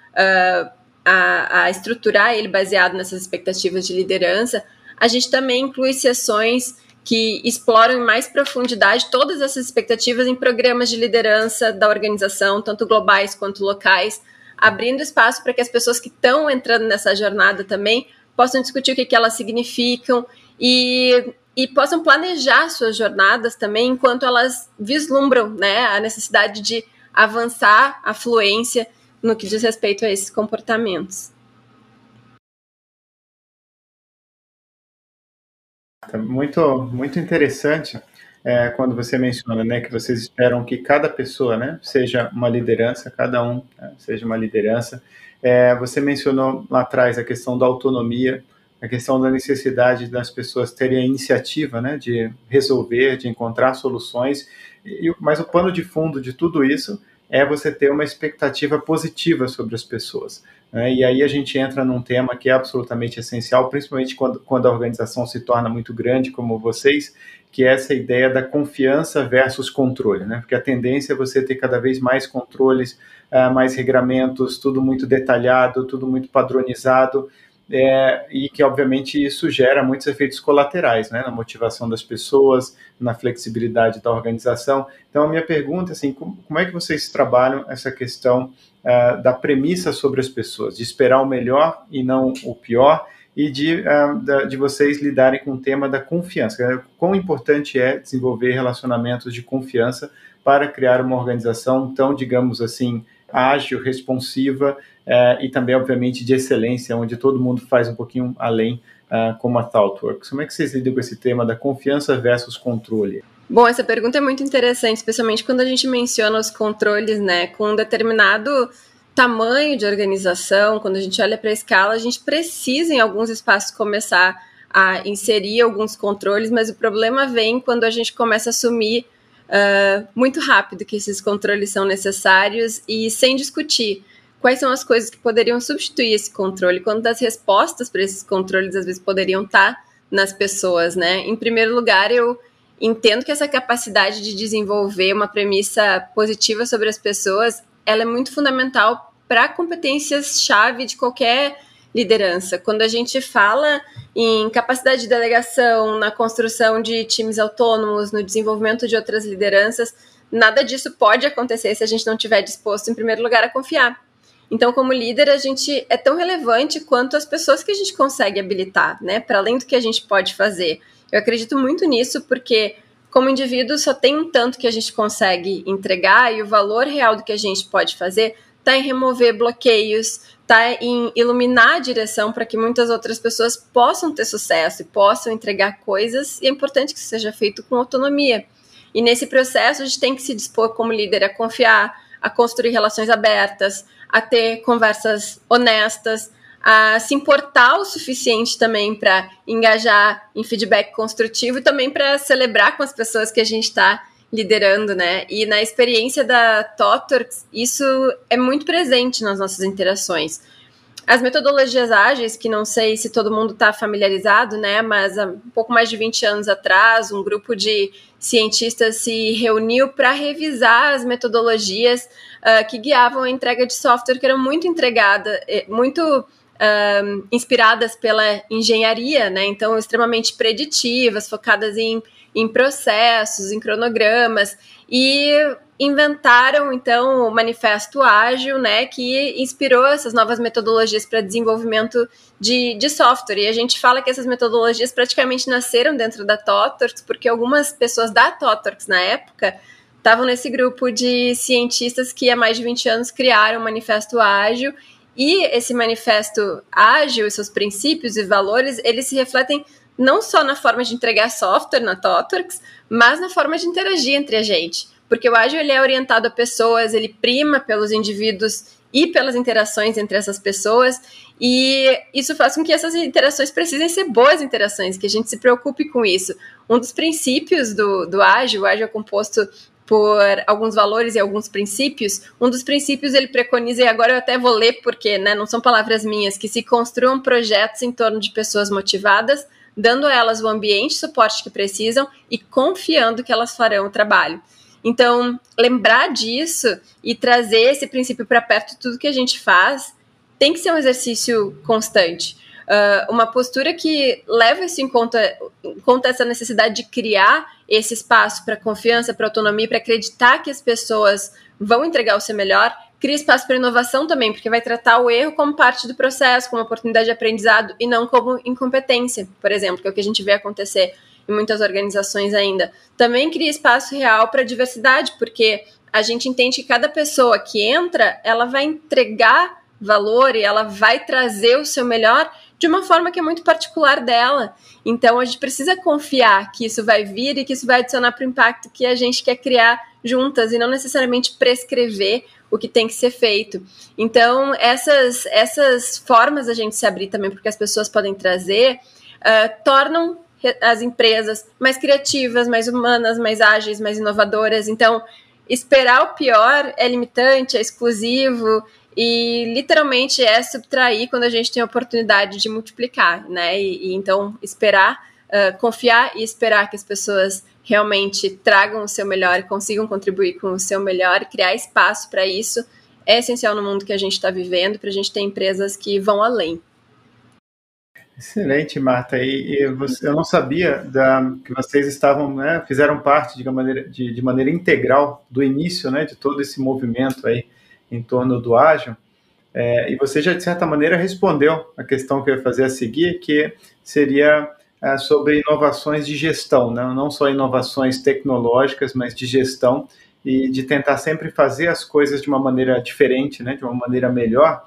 a, a estruturar ele baseado nessas expectativas de liderança. A gente também inclui sessões que exploram em mais profundidade todas essas expectativas em programas de liderança da organização, tanto globais quanto locais, abrindo espaço para que as pessoas que estão entrando nessa jornada também possam discutir o que, que elas significam e e possam planejar suas jornadas também enquanto elas vislumbram né, a necessidade de avançar a fluência no que diz respeito a esses comportamentos.
Muito, muito interessante é, quando você menciona né, que vocês esperam que cada pessoa né, seja uma liderança, cada um né, seja uma liderança. É, você mencionou lá atrás a questão da autonomia, a questão da necessidade das pessoas terem a iniciativa né, de resolver, de encontrar soluções, e, mas o pano de fundo de tudo isso é você ter uma expectativa positiva sobre as pessoas. Né? E aí a gente entra num tema que é absolutamente essencial, principalmente quando, quando a organização se torna muito grande, como vocês, que é essa ideia da confiança versus controle, né? Porque a tendência é você ter cada vez mais controles, uh, mais regramentos, tudo muito detalhado, tudo muito padronizado, é, e que obviamente isso gera muitos efeitos colaterais, né, na motivação das pessoas, na flexibilidade da organização. Então a minha pergunta, assim, como, como é que vocês trabalham essa questão uh, da premissa sobre as pessoas, de esperar o melhor e não o pior, e de, uh, de vocês lidarem com o tema da confiança. Quão importante é desenvolver relacionamentos de confiança para criar uma organização tão, digamos assim, ágil, responsiva uh, e também, obviamente, de excelência, onde todo mundo faz um pouquinho além, uh, como a ThoughtWorks. Como é que vocês lidam com esse tema da confiança versus controle?
Bom, essa pergunta é muito interessante, especialmente quando a gente menciona os controles, né, com um determinado tamanho de organização, quando a gente olha para a escala, a gente precisa em alguns espaços começar a inserir alguns controles, mas o problema vem quando a gente começa a assumir uh, muito rápido que esses controles são necessários e sem discutir quais são as coisas que poderiam substituir esse controle, quando as respostas para esses controles às vezes poderiam estar nas pessoas, né? Em primeiro lugar, eu entendo que essa capacidade de desenvolver uma premissa positiva sobre as pessoas ela é muito fundamental para competências-chave de qualquer liderança. Quando a gente fala em capacidade de delegação, na construção de times autônomos, no desenvolvimento de outras lideranças, nada disso pode acontecer se a gente não estiver disposto, em primeiro lugar, a confiar. Então, como líder, a gente é tão relevante quanto as pessoas que a gente consegue habilitar, né? Para além do que a gente pode fazer. Eu acredito muito nisso porque como indivíduo, só tem um tanto que a gente consegue entregar e o valor real do que a gente pode fazer está em remover bloqueios, está em iluminar a direção para que muitas outras pessoas possam ter sucesso e possam entregar coisas, e é importante que isso seja feito com autonomia. E nesse processo, a gente tem que se dispor como líder a confiar, a construir relações abertas, a ter conversas honestas, a se importar o suficiente também para engajar em feedback construtivo e também para celebrar com as pessoas que a gente está liderando, né? E na experiência da Totorx, isso é muito presente nas nossas interações. As metodologias ágeis, que não sei se todo mundo está familiarizado, né? Mas há um pouco mais de 20 anos atrás, um grupo de cientistas se reuniu para revisar as metodologias uh, que guiavam a entrega de software, que eram muito entregada, eh, muito um, inspiradas pela engenharia, né? Então, extremamente preditivas, focadas em, em processos, em cronogramas, e inventaram então o manifesto ágil, né, que inspirou essas novas metodologias para desenvolvimento de, de software. E a gente fala que essas metodologias praticamente nasceram dentro da Totorx, porque algumas pessoas da Totorx na época estavam nesse grupo de cientistas que há mais de 20 anos criaram o manifesto ágil e esse manifesto ágil, seus princípios e valores, eles se refletem não só na forma de entregar software na Totorx, mas na forma de interagir entre a gente. Porque o ágil ele é orientado a pessoas, ele prima pelos indivíduos e pelas interações entre essas pessoas, e isso faz com que essas interações precisem ser boas interações, que a gente se preocupe com isso. Um dos princípios do, do ágil, o ágil é composto por alguns valores e alguns princípios. Um dos princípios ele preconiza, e agora eu até vou ler porque né, não são palavras minhas, que se construam projetos em torno de pessoas motivadas, dando a elas o ambiente e suporte que precisam e confiando que elas farão o trabalho. Então, lembrar disso e trazer esse princípio para perto de tudo que a gente faz tem que ser um exercício constante. Uh, uma postura que leva isso em conta, em conta essa necessidade de criar esse espaço para confiança, para autonomia, para acreditar que as pessoas vão entregar o seu melhor, cria espaço para inovação também, porque vai tratar o erro como parte do processo, como oportunidade de aprendizado e não como incompetência, por exemplo, que é o que a gente vê acontecer em muitas organizações ainda. Também cria espaço real para diversidade, porque a gente entende que cada pessoa que entra, ela vai entregar valor e ela vai trazer o seu melhor de uma forma que é muito particular dela. Então a gente precisa confiar que isso vai vir e que isso vai adicionar para o impacto que a gente quer criar juntas e não necessariamente prescrever o que tem que ser feito. Então essas essas formas a gente se abrir também porque as pessoas podem trazer uh, tornam as empresas mais criativas, mais humanas, mais ágeis, mais inovadoras. Então esperar o pior é limitante, é exclusivo e literalmente é subtrair quando a gente tem a oportunidade de multiplicar, né? E, e então esperar, uh, confiar e esperar que as pessoas realmente tragam o seu melhor consigam contribuir com o seu melhor, criar espaço para isso é essencial no mundo que a gente está vivendo, para a gente ter empresas que vão além.
Excelente, Marta. E, e você, eu não sabia da, que vocês estavam, né, fizeram parte de maneira, de, de, maneira integral do início, né, de todo esse movimento aí em torno do ágil. É, e você já de certa maneira respondeu a questão que eu ia fazer a seguir, que seria é, sobre inovações de gestão, né? não só inovações tecnológicas, mas de gestão e de tentar sempre fazer as coisas de uma maneira diferente, né, de uma maneira melhor.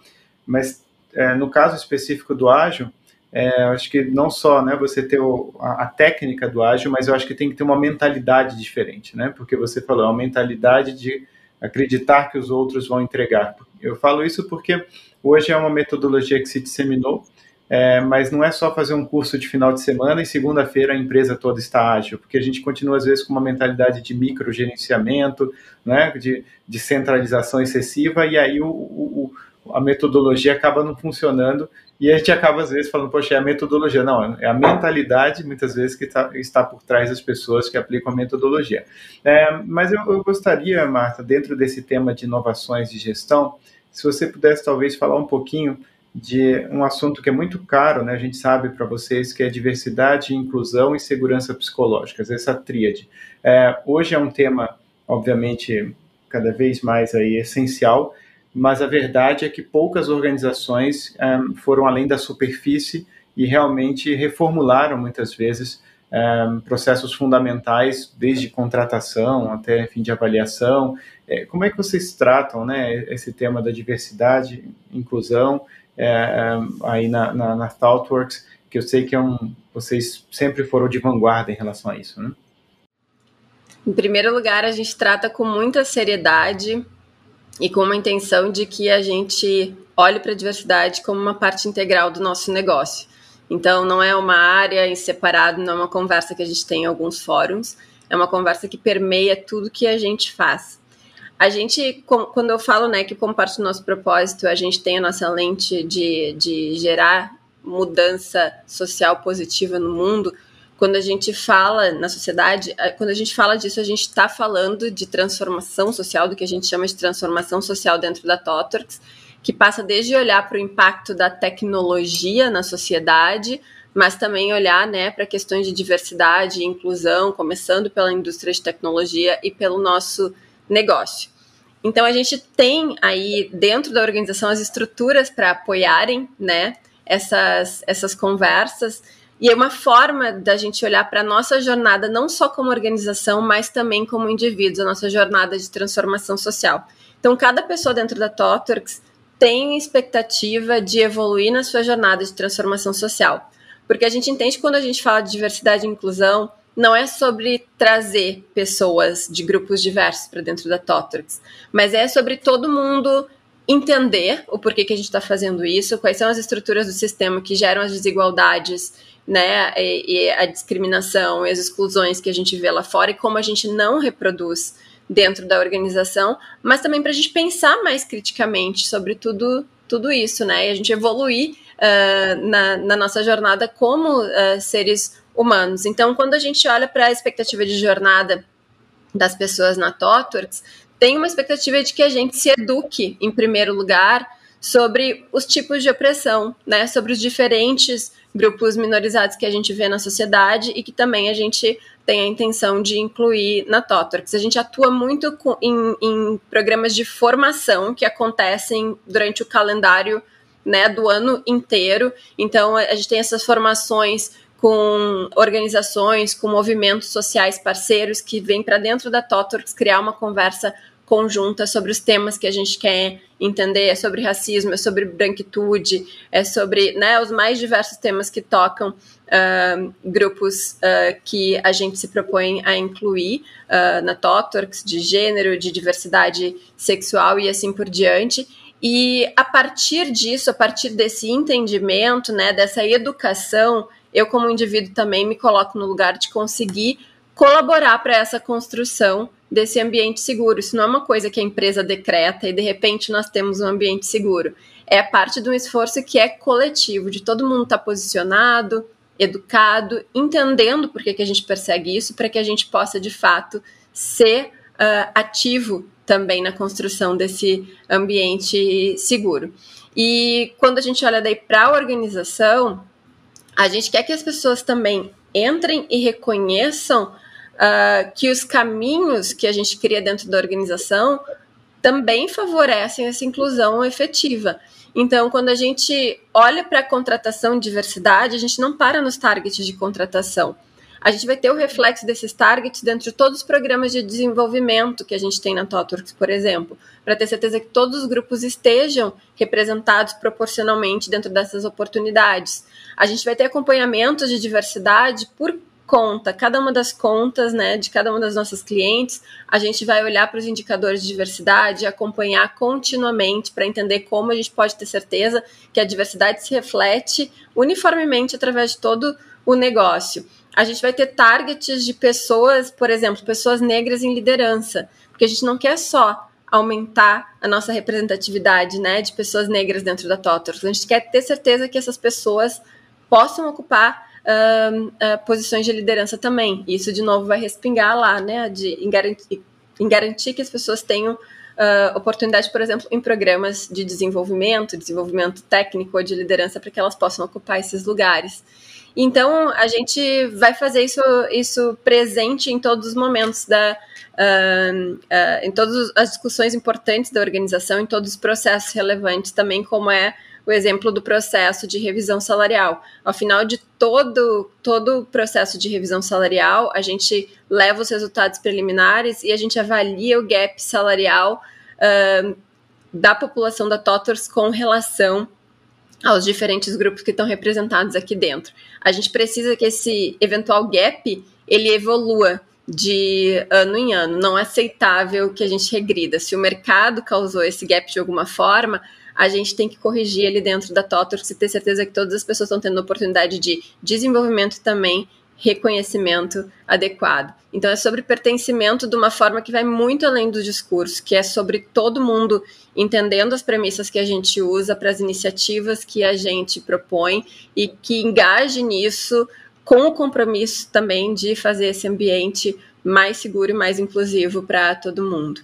Mas é, no caso específico do ágil é, eu acho que não só né, você ter o, a, a, técnica do ágil, mas eu acho que tem que ter uma mentalidade diferente, né? Porque você falou, é uma mentalidade de acreditar que os outros vão entregar. Eu falo isso porque hoje é uma metodologia que se disseminou, é, mas não é só fazer um curso de final de semana e segunda-feira a empresa toda está ágil, porque a gente continua às vezes com uma mentalidade de microgerenciamento, né, de, de centralização excessiva, e aí o, o, a metodologia acaba não funcionando e a gente acaba, às vezes, falando, poxa, é a metodologia. Não, é a mentalidade, muitas vezes, que tá, está por trás das pessoas que aplicam a metodologia. É, mas eu, eu, gostaria, Marta, dentro desse tema de inovações de gestão, se você pudesse, talvez, falar um pouquinho de um assunto que é muito caro, né? A gente sabe para vocês que é diversidade, inclusão e segurança psicológica, essa tríade. É, hoje é um tema, obviamente, cada vez mais aí essencial, mas a verdade é que poucas organizações eh, foram além da superfície e realmente reformularam muitas vezes eh, processos fundamentais, desde contratação até fim de avaliação. É, como é que vocês tratam né, esse tema da diversidade, inclusão, é, aí na, na, na ThoughtWorks, que eu sei que é um, vocês sempre foram de vanguarda em relação a isso, né?
Em primeiro lugar, a gente trata com muita seriedade e com uma intenção de que a gente olhe para a diversidade como uma parte integral do nosso negócio. Então, não é uma área em separado, não é uma conversa que a gente tem em alguns fóruns, é uma conversa que permeia tudo que a gente faz. A gente, quando eu falo né, que como parte do nosso propósito, a gente tem a nossa lente de, de gerar mudança social positiva no mundo, quando a gente fala na sociedade, quando a gente fala disso, a gente está falando de transformação social, do que a gente chama de transformação social dentro da Totorx, que passa desde olhar para o impacto da tecnologia na sociedade, mas também olhar né, para questões de diversidade e inclusão, começando pela indústria de tecnologia e pelo nosso negócio. Então a gente tem aí dentro da organização as estruturas para apoiarem né, essas, essas conversas e é uma forma da gente olhar para a nossa jornada, não só como organização, mas também como indivíduos, a nossa jornada de transformação social. Então, cada pessoa dentro da Totorx tem expectativa de evoluir na sua jornada de transformação social. Porque a gente entende quando a gente fala de diversidade e inclusão, não é sobre trazer pessoas de grupos diversos para dentro da Totorx, mas é sobre todo mundo entender o porquê que a gente está fazendo isso, quais são as estruturas do sistema que geram as desigualdades né, e, e, a discriminação e as exclusões que a gente vê lá fora e como a gente não reproduz dentro da organização, mas também para a gente pensar mais criticamente sobre tudo, tudo isso, né, e a gente evoluir uh, na, na, nossa jornada como uh, seres humanos. Então, quando a gente olha para a expectativa de jornada das pessoas na TOTWORKS, tem uma expectativa de que a gente se eduque, em primeiro lugar, sobre os tipos de opressão, né, sobre os diferentes grupos minorizados que a gente vê na sociedade e que também a gente tem a intenção de incluir na TOTORX. A gente atua muito com, em, em, programas de formação que acontecem durante o calendário né, do ano inteiro. Então, a gente tem essas formações com organizações, com movimentos sociais parceiros que vêm para dentro da TOTORX criar uma conversa conjunta sobre os temas que a gente quer entender, é sobre racismo, é sobre branquitude, é sobre né, os mais diversos temas que tocam uh, grupos uh, que a gente se propõe a incluir uh, na TOTORX, de gênero, de diversidade sexual e assim por diante. E a partir disso, a partir desse entendimento, né, dessa educação, eu como indivíduo também me coloco no lugar de conseguir colaborar para essa construção desse ambiente seguro. Isso não é uma coisa que a empresa decreta e de repente nós temos um ambiente seguro. É parte de um esforço que é coletivo, de todo mundo estar tá posicionado, educado, entendendo por que, que a gente persegue isso, para que a gente possa de fato ser uh, ativo também na construção desse ambiente seguro. E quando a gente olha daí para a organização, a gente quer que as pessoas também entrem e reconheçam uh, que os caminhos que a gente cria dentro da organização também favorecem essa inclusão efetiva. Então, quando a gente olha para a contratação de diversidade, a gente não para nos targets de contratação. A gente vai ter o reflexo desses targets dentro de todos os programas de desenvolvimento que a gente tem na TOTWORKS, por exemplo, para ter certeza que todos os grupos estejam representados proporcionalmente dentro dessas oportunidades. A gente vai ter acompanhamento de diversidade por conta, cada uma das contas, né, de cada uma das nossas clientes, a gente vai olhar para os indicadores de diversidade, acompanhar continuamente para entender como a gente pode ter certeza que a diversidade se reflete uniformemente através de todo o negócio. A gente vai ter targets de pessoas, por exemplo, pessoas negras em liderança, porque a gente não quer só aumentar a nossa representatividade, né, de pessoas negras dentro da TOTORS. A gente quer ter certeza que essas pessoas possam ocupar uh, uh, posições de liderança também. Isso, de novo, vai respingar lá, né, de, em, garantir, em garantir que as pessoas tenham uh, oportunidade, por exemplo, em programas de desenvolvimento, desenvolvimento técnico ou de liderança, para que elas possam ocupar esses lugares. Então, a gente vai fazer isso, isso presente em todos os momentos da. Uh, uh, em todas as discussões importantes da organização, em todos os processos relevantes, também como é o exemplo do processo de revisão salarial. Ao final de todo, todo o processo de revisão salarial, a gente leva os resultados preliminares e a gente avalia o gap salarial uh, da população da TOTORS com relação aos diferentes grupos que estão representados aqui dentro. A gente precisa que esse eventual gap ele evolua de ano em ano. Não é aceitável que a gente regrida. Se o mercado causou esse gap de alguma forma, a gente tem que corrigir ele dentro da TOTOR e ter certeza que todas as pessoas estão tendo oportunidade de desenvolvimento também reconhecimento adequado. Então é sobre pertencimento de uma forma que vai muito além do discurso, que é sobre todo mundo entendendo as premissas que a gente usa para as iniciativas que a gente propõe e que engaje nisso com o compromisso também de fazer esse ambiente mais seguro e mais inclusivo para todo mundo.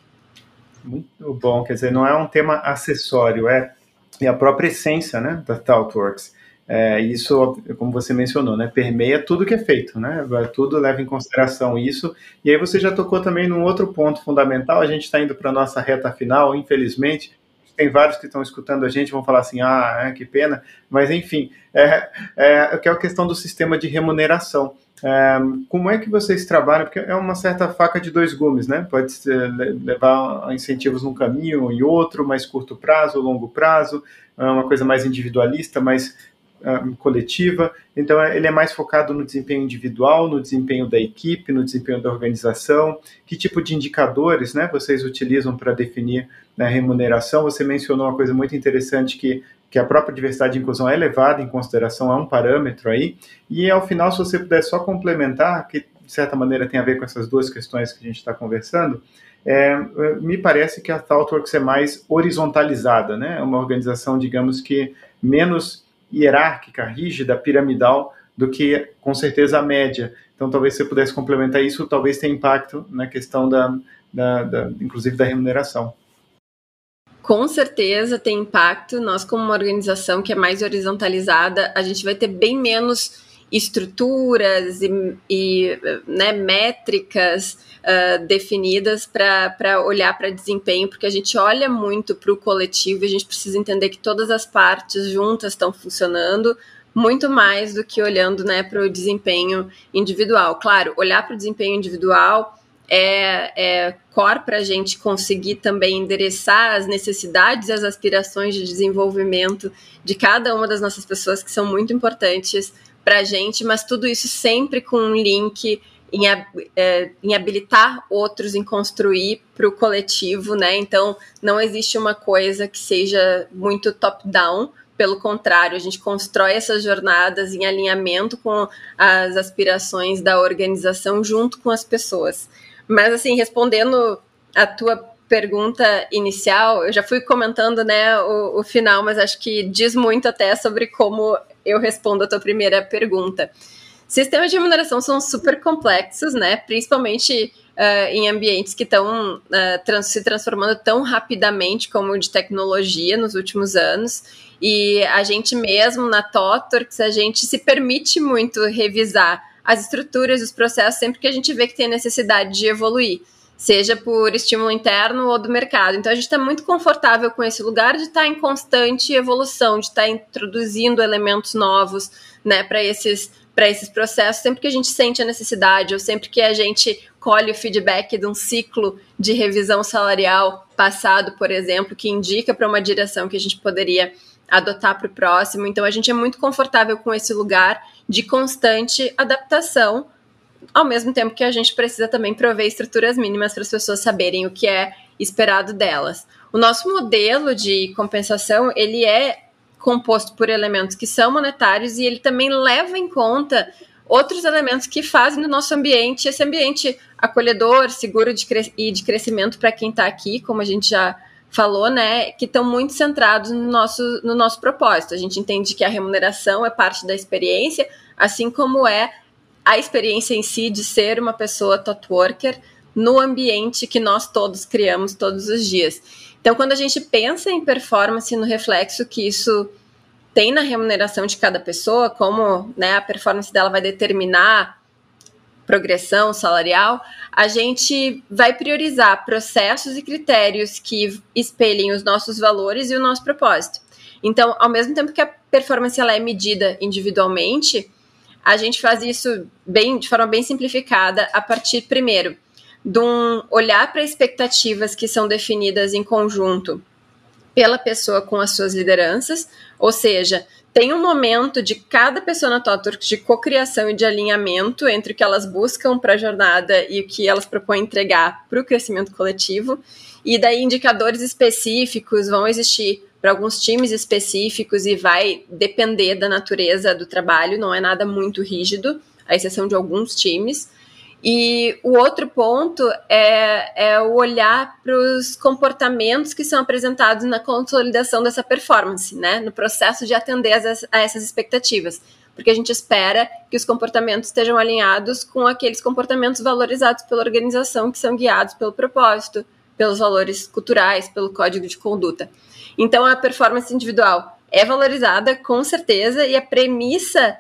Muito bom, quer dizer, não é um tema acessório, é, é a própria essência né, da ThoughtWorks. É, isso, como você mencionou, né, permeia tudo que é feito, né, tudo leva em consideração isso. E aí você já tocou também num outro ponto fundamental, a gente está indo para nossa reta final, infelizmente, tem vários que estão escutando a gente vão falar assim, ah, é, que pena, mas enfim, é, é, que é a questão do sistema de remuneração. É, como é que vocês trabalham? Porque é uma certa faca de dois gumes, né? Pode levar incentivos num caminho e outro, mais curto prazo, longo prazo, é uma coisa mais individualista, mais uh, coletiva. Então, é, ele é mais focado no desempenho individual, no desempenho da equipe, no desempenho da organização. Que tipo de indicadores né, vocês utilizam para definir né, a remuneração? Você mencionou uma coisa muito interessante que que a própria diversidade e inclusão é levada em consideração, é um parâmetro aí. E ao final, se você puder só complementar, que de certa maneira tem a ver com essas duas questões que a gente está conversando, é, me parece que a ThoughtWorks é mais horizontalizada, né? É uma organização, digamos que menos hierárquica, rígida, piramidal, do que com certeza a média. Então, talvez você pudesse complementar isso, talvez tenha impacto na questão da, da, da inclusive da remuneração
com certeza tem impacto. Nós, como uma organização que é mais horizontalizada, a gente vai ter bem menos estruturas e, e né, métricas uh, definidas para olhar para desempenho, porque a gente olha muito para o coletivo e a gente precisa entender que todas as partes juntas estão funcionando muito mais do que olhando né, para o desempenho individual. Claro, olhar para o desempenho individual é, é core para a gente conseguir também endereçar as necessidades e as aspirações de desenvolvimento de cada uma das nossas pessoas, que são muito importantes para a gente, mas tudo isso sempre com um link em, é, em habilitar outros em construir para o coletivo, né? Então, não existe uma coisa que seja muito top-down, pelo contrário, a gente constrói essas jornadas em alinhamento com as aspirações da organização junto com as pessoas. Mas, assim, respondendo a tua pergunta inicial, eu já fui comentando, né, o, o final, mas acho que diz muito até sobre como eu respondo a tua primeira pergunta. Sistemas de remuneração são super complexos, né, principalmente Uh, em ambientes que estão uh, trans se transformando tão rapidamente como o de tecnologia nos últimos anos. E a gente mesmo na Totorx, a gente se permite muito revisar as estruturas, os processos, sempre que a gente vê que tem necessidade de evoluir, seja por estímulo interno ou do mercado. Então a gente está muito confortável com esse lugar de estar tá em constante evolução, de estar tá introduzindo elementos novos né, para esses para esses processos, sempre que a gente sente a necessidade, ou sempre que a gente colhe o feedback de um ciclo de revisão salarial passado, por exemplo, que indica para uma direção que a gente poderia adotar para o próximo. Então, a gente é muito confortável com esse lugar de constante adaptação, ao mesmo tempo que a gente precisa também prover estruturas mínimas para as pessoas saberem o que é esperado delas. O nosso modelo de compensação, ele é composto por elementos que são monetários e ele também leva em conta outros elementos que fazem do nosso ambiente esse ambiente acolhedor, seguro de e de crescimento para quem está aqui, como a gente já falou, né, que estão muito centrados no nosso, no nosso propósito. A gente entende que a remuneração é parte da experiência, assim como é a experiência em si de ser uma pessoa tot worker no ambiente que nós todos criamos todos os dias. Então, quando a gente pensa em performance no reflexo que isso tem na remuneração de cada pessoa, como né, a performance dela vai determinar progressão salarial, a gente vai priorizar processos e critérios que espelhem os nossos valores e o nosso propósito. Então, ao mesmo tempo que a performance ela é medida individualmente, a gente faz isso bem, de forma bem simplificada a partir, primeiro, de um olhar para expectativas que são definidas em conjunto pela pessoa com as suas lideranças, ou seja, tem um momento de cada pessoa na Totorx de cocriação e de alinhamento entre o que elas buscam para a jornada e o que elas propõem entregar para o crescimento coletivo, e daí indicadores específicos vão existir para alguns times específicos e vai depender da natureza do trabalho, não é nada muito rígido, à exceção de alguns times. E o outro ponto é, é o olhar para os comportamentos que são apresentados na consolidação dessa performance, né? No processo de atender a essas expectativas. Porque a gente espera que os comportamentos estejam alinhados com aqueles comportamentos valorizados pela organização, que são guiados pelo propósito, pelos valores culturais, pelo código de conduta. Então, a performance individual é valorizada, com certeza, e a premissa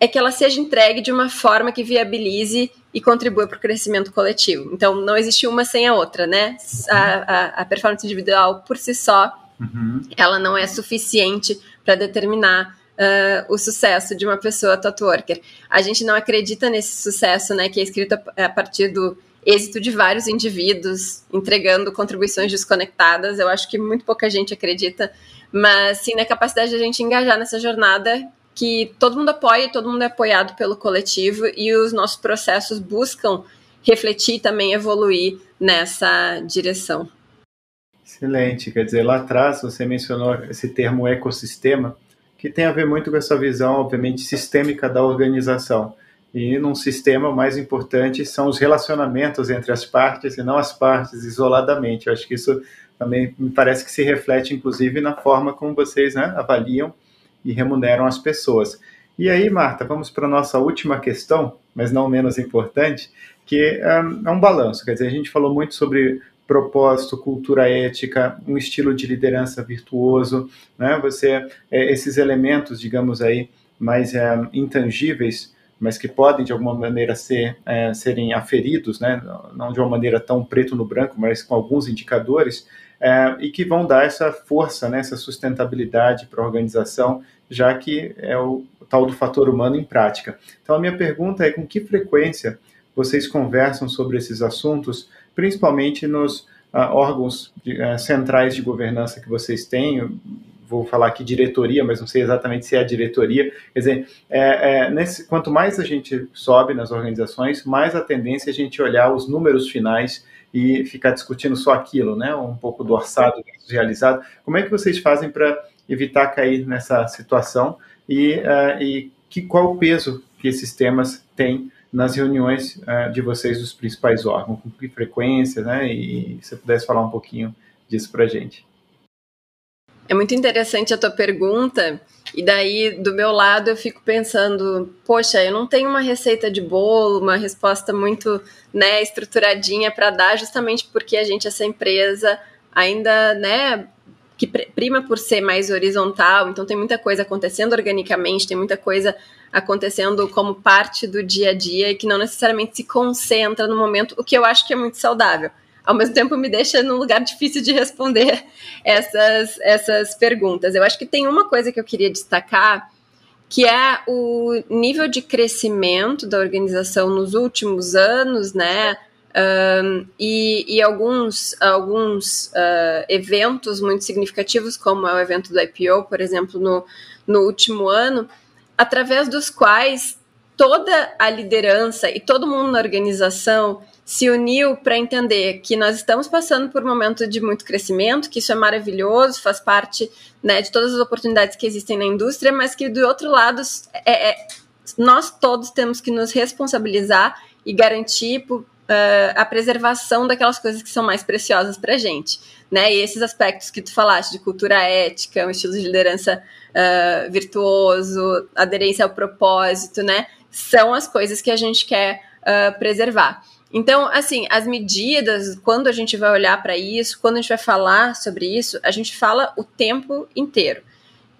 é que ela seja entregue de uma forma que viabilize e contribua para o crescimento coletivo. Então, não existe uma sem a outra, né? A, a, a performance individual por si só, uhum. ela não é suficiente para determinar uh, o sucesso de uma pessoa top worker. A gente não acredita nesse sucesso, né, que é escrito a, a partir do êxito de vários indivíduos entregando contribuições desconectadas. Eu acho que muito pouca gente acredita, mas sim na capacidade de a gente engajar nessa jornada que todo mundo apoia, todo mundo é apoiado pelo coletivo e os nossos processos buscam refletir e também evoluir nessa direção.
Excelente, quer dizer, lá atrás você mencionou esse termo ecossistema, que tem a ver muito com essa visão, obviamente, sistêmica da organização. E num sistema, o mais importante são os relacionamentos entre as partes e não as partes isoladamente. Eu acho que isso também me parece que se reflete, inclusive, na forma como vocês né, avaliam e remuneram as pessoas. E aí, Marta, vamos para a nossa última questão, mas não menos importante, que um, é um balanço. Quer dizer, a gente falou muito sobre propósito, cultura ética, um estilo de liderança virtuoso, né? Você, é, esses elementos, digamos aí, mais é, intangíveis, mas que podem de alguma maneira ser é, serem aferidos, né? Não de uma maneira tão preto no branco, mas com alguns indicadores é, e que vão dar essa força, né, essa sustentabilidade para a organização, já que é o tal do fator humano em prática. Então, a minha pergunta é com que frequência vocês conversam sobre esses assuntos, principalmente nos uh, órgãos de, uh, centrais de governança que vocês têm, vou falar aqui diretoria, mas não sei exatamente se é a diretoria. Quer dizer, é, é, nesse, quanto mais a gente sobe nas organizações, mais a tendência é a gente olhar os números finais e ficar discutindo só aquilo, né? Um pouco do orçado realizado. Como é que vocês fazem para evitar cair nessa situação e, uh, e que, qual o peso que esses temas têm nas reuniões uh, de vocês dos principais órgãos, com que frequência, né? E se você pudesse falar um pouquinho disso para a gente.
É muito interessante a tua pergunta, e daí do meu lado eu fico pensando, poxa, eu não tenho uma receita de bolo, uma resposta muito, né, estruturadinha para dar, justamente porque a gente essa empresa ainda, né, que prima por ser mais horizontal, então tem muita coisa acontecendo organicamente, tem muita coisa acontecendo como parte do dia a dia e que não necessariamente se concentra no momento, o que eu acho que é muito saudável ao mesmo tempo me deixa num lugar difícil de responder essas, essas perguntas. Eu acho que tem uma coisa que eu queria destacar, que é o nível de crescimento da organização nos últimos anos, né? Um, e, e, alguns, alguns uh, eventos muito significativos, como é o evento do IPO, por exemplo, no, no último ano, através dos quais toda a liderança e todo mundo na organização se uniu para entender que nós estamos passando por um momento de muito crescimento, que isso é maravilhoso, faz parte né, de todas as oportunidades que existem na indústria, mas que do outro lado é, é, nós todos temos que nos responsabilizar e garantir uh, a preservação daquelas coisas que são mais preciosas para a gente. Né? E esses aspectos que tu falaste de cultura ética, um estilo de liderança uh, virtuoso, aderência ao propósito, né? São as coisas que a gente quer uh, preservar. Então, assim, as medidas, quando a gente vai olhar para isso, quando a gente vai falar sobre isso, a gente fala o tempo inteiro.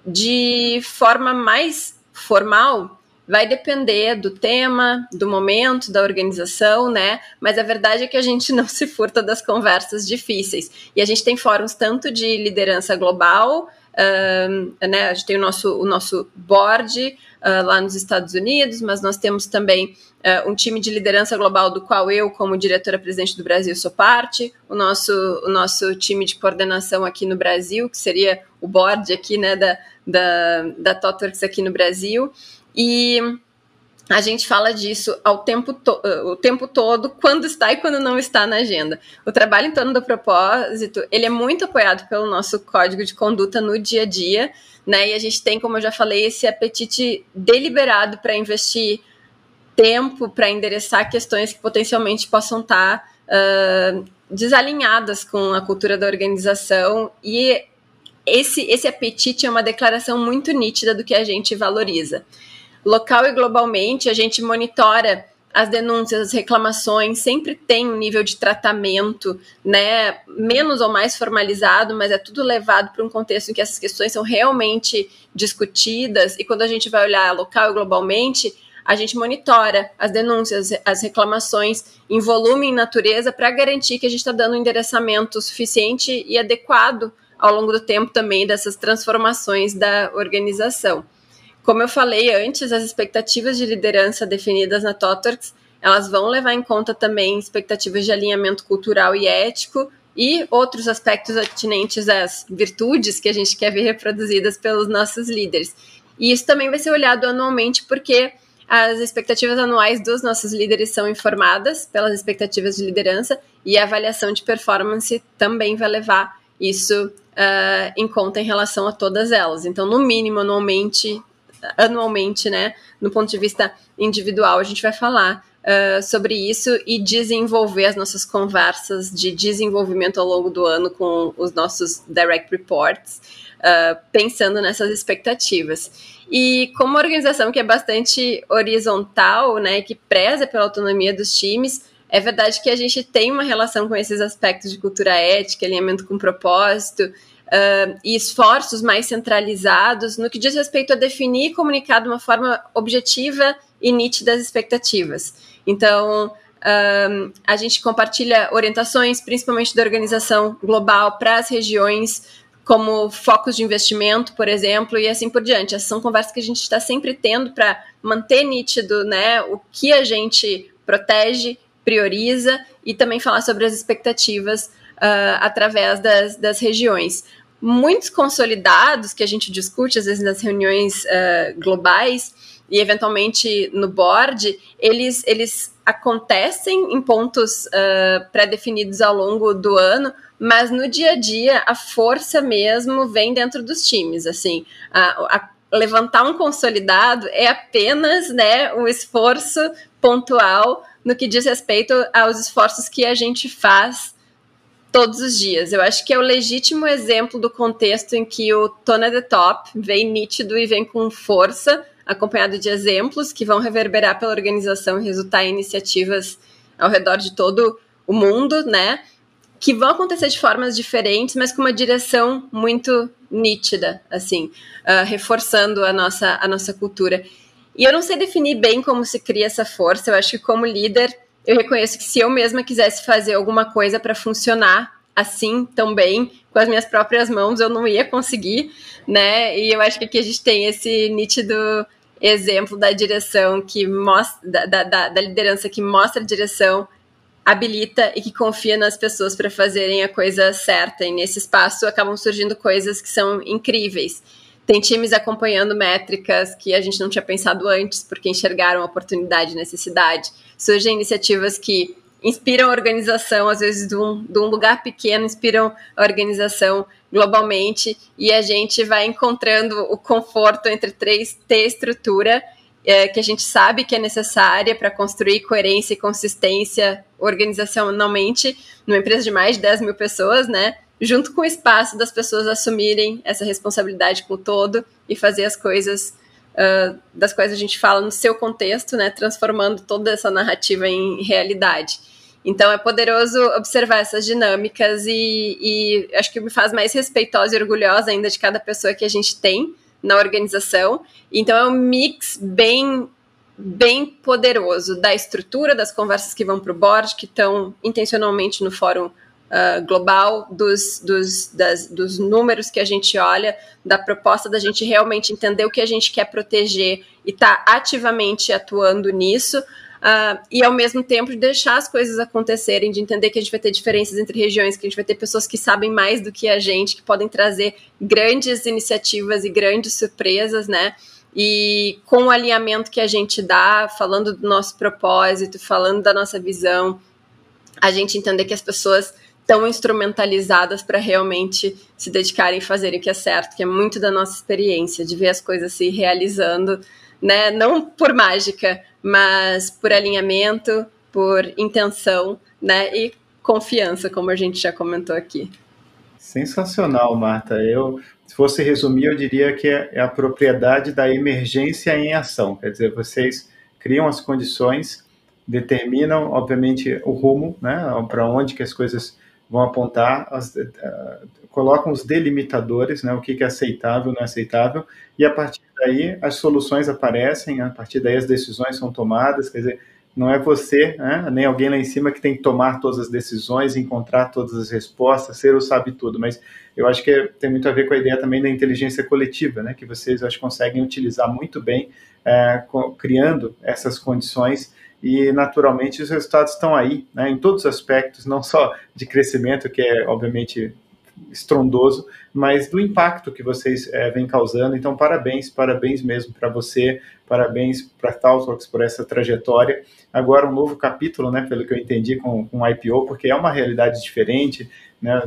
De forma mais formal, vai depender do tema, do momento, da organização, né? Mas a verdade é que a gente não se furta das conversas difíceis. E a gente tem fóruns tanto de liderança global, uh, né? A gente tem o nosso, o nosso board uh, lá nos Estados Unidos, mas nós temos também uh, um time de liderança global do qual eu, como diretora-presidente do Brasil, sou parte, o nosso, o nosso time de coordenação aqui no Brasil, que seria o board aqui, né, da, da, da TOTWORKS aqui no Brasil, e a gente fala disso ao tempo o tempo todo, quando está e quando não está na agenda. O trabalho em torno do propósito, ele é muito apoiado pelo nosso código de conduta no dia a dia, né? E a gente tem, como eu já falei, esse apetite deliberado para investir tempo para endereçar questões que potencialmente possam estar tá, uh, desalinhadas com a cultura da organização e esse, esse apetite é uma declaração muito nítida do que a gente valoriza. Local e globalmente, a gente monitora as denúncias, as reclamações, sempre tem um nível de tratamento, né, menos ou mais formalizado, mas é tudo levado para um contexto em que essas questões são realmente discutidas, e quando a gente vai olhar local e globalmente, a gente monitora as denúncias, as reclamações em volume e natureza para garantir que a gente está dando um endereçamento suficiente e adequado ao longo do tempo também dessas transformações da organização. Como eu falei antes, as expectativas de liderança definidas na TOTORX, elas vão levar em conta também expectativas de alinhamento cultural e ético e outros aspectos atinentes às virtudes que a gente quer ver reproduzidas pelos nossos líderes. E isso também vai ser olhado anualmente porque as expectativas anuais dos nossos líderes são informadas pelas expectativas de liderança e a avaliação de performance também vai levar isso uh, em conta em relação a todas elas. Então, no mínimo, anualmente, anualmente, né, no ponto de vista individual, a gente vai falar uh, sobre isso e desenvolver as nossas conversas de desenvolvimento ao longo do ano com os nossos direct reports, uh, pensando nessas expectativas. E como uma organização que é bastante horizontal, né, que preza pela autonomia dos times, é verdade que a gente tem uma relação com esses aspectos de cultura ética, alinhamento com propósito, uh, e esforços mais centralizados no que diz respeito a definir e comunicar de uma forma objetiva e nítida as expectativas. Então, uh, a gente compartilha orientações, principalmente da organização global, para as regiões como focos de investimento, por exemplo, e assim por diante. Essas são conversas que a gente está sempre tendo para manter nítido né, o que a gente protege, prioriza e também falar sobre as expectativas uh, através das, das regiões. Muitos consolidados que a gente discute, às vezes, nas reuniões uh, globais e eventualmente no board, eles, eles acontecem em pontos uh, pré-definidos ao longo do ano, mas no dia a dia a força mesmo vem dentro dos times, assim, a, a levantar um consolidado é apenas, né, um esforço pontual no que diz respeito aos esforços que a gente faz todos os dias. Eu acho que é o legítimo exemplo do contexto em que o Tona the Top vem nítido e vem com força, acompanhado de exemplos que vão reverberar pela organização e resultar em iniciativas ao redor de todo o mundo, né? que vão acontecer de formas diferentes, mas com uma direção muito nítida, assim, uh, reforçando a nossa, a nossa cultura. E eu não sei definir bem como se cria essa força, eu acho que como líder, eu reconheço que se eu mesma quisesse fazer alguma coisa para funcionar assim tão bem, com as minhas próprias mãos, eu não ia conseguir, né? E eu acho que aqui a gente tem esse nítido exemplo da direção que mostra, da, da, da liderança que mostra a direção habilita e que confia nas pessoas para fazerem a coisa certa. E nesse espaço acabam surgindo coisas que são incríveis. Tem times acompanhando métricas que a gente não tinha pensado antes, porque enxergaram oportunidade e necessidade. Surgem iniciativas que inspiram a organização, às vezes de um, de um lugar pequeno, inspiram a organização globalmente, e a gente vai encontrando o conforto entre três, ter estrutura é, que a gente sabe que é necessária para construir coerência e consistência organizacionalmente numa empresa de mais de 10 mil pessoas, né? Junto com o espaço das pessoas assumirem essa responsabilidade com o todo e fazer as coisas uh, das quais a gente fala no seu contexto, né? Transformando toda essa narrativa em realidade. Então é poderoso observar essas dinâmicas e, e acho que me faz mais respeitosa e orgulhosa ainda de cada pessoa que a gente tem na organização. Então é um mix bem bem poderoso da estrutura das conversas que vão para o board, que estão intencionalmente no fórum uh, global, dos, dos, das, dos números que a gente olha, da proposta da gente realmente entender o que a gente quer proteger e estar tá ativamente atuando nisso, Uh, e ao mesmo tempo deixar as coisas acontecerem, de entender que a gente vai ter diferenças entre regiões, que a gente vai ter pessoas que sabem mais do que a gente, que podem trazer grandes iniciativas e grandes surpresas, né? E com o alinhamento que a gente dá, falando do nosso propósito, falando da nossa visão, a gente entender que as pessoas estão instrumentalizadas para realmente se dedicarem e fazerem o que é certo, que é muito da nossa experiência, de ver as coisas se realizando né? Não por mágica, mas por alinhamento, por intenção, né? E confiança, como a gente já comentou aqui.
Sensacional, Marta. Eu, se fosse resumir, eu diria que é a propriedade da emergência em ação. Quer dizer, vocês criam as condições, determinam, obviamente, o rumo, né? Para onde que as coisas vão apontar, as, uh, colocam os delimitadores, né? O que, que é aceitável, não é aceitável, e a partir daí as soluções aparecem, a partir daí as decisões são tomadas, quer dizer, não é você, né, nem alguém lá em cima que tem que tomar todas as decisões, encontrar todas as respostas, ser o sabe tudo, mas eu acho que tem muito a ver com a ideia também da inteligência coletiva, né, que vocês acho, conseguem utilizar muito bem, é, criando essas condições e naturalmente os resultados estão aí, né, em todos os aspectos, não só de crescimento, que é obviamente estrondoso, mas do impacto que vocês é, vêm causando. Então, parabéns, parabéns mesmo para você, parabéns para Talks por essa trajetória. Agora, um novo capítulo, né, pelo que eu entendi, com, o IPO, porque é uma realidade diferente. Né,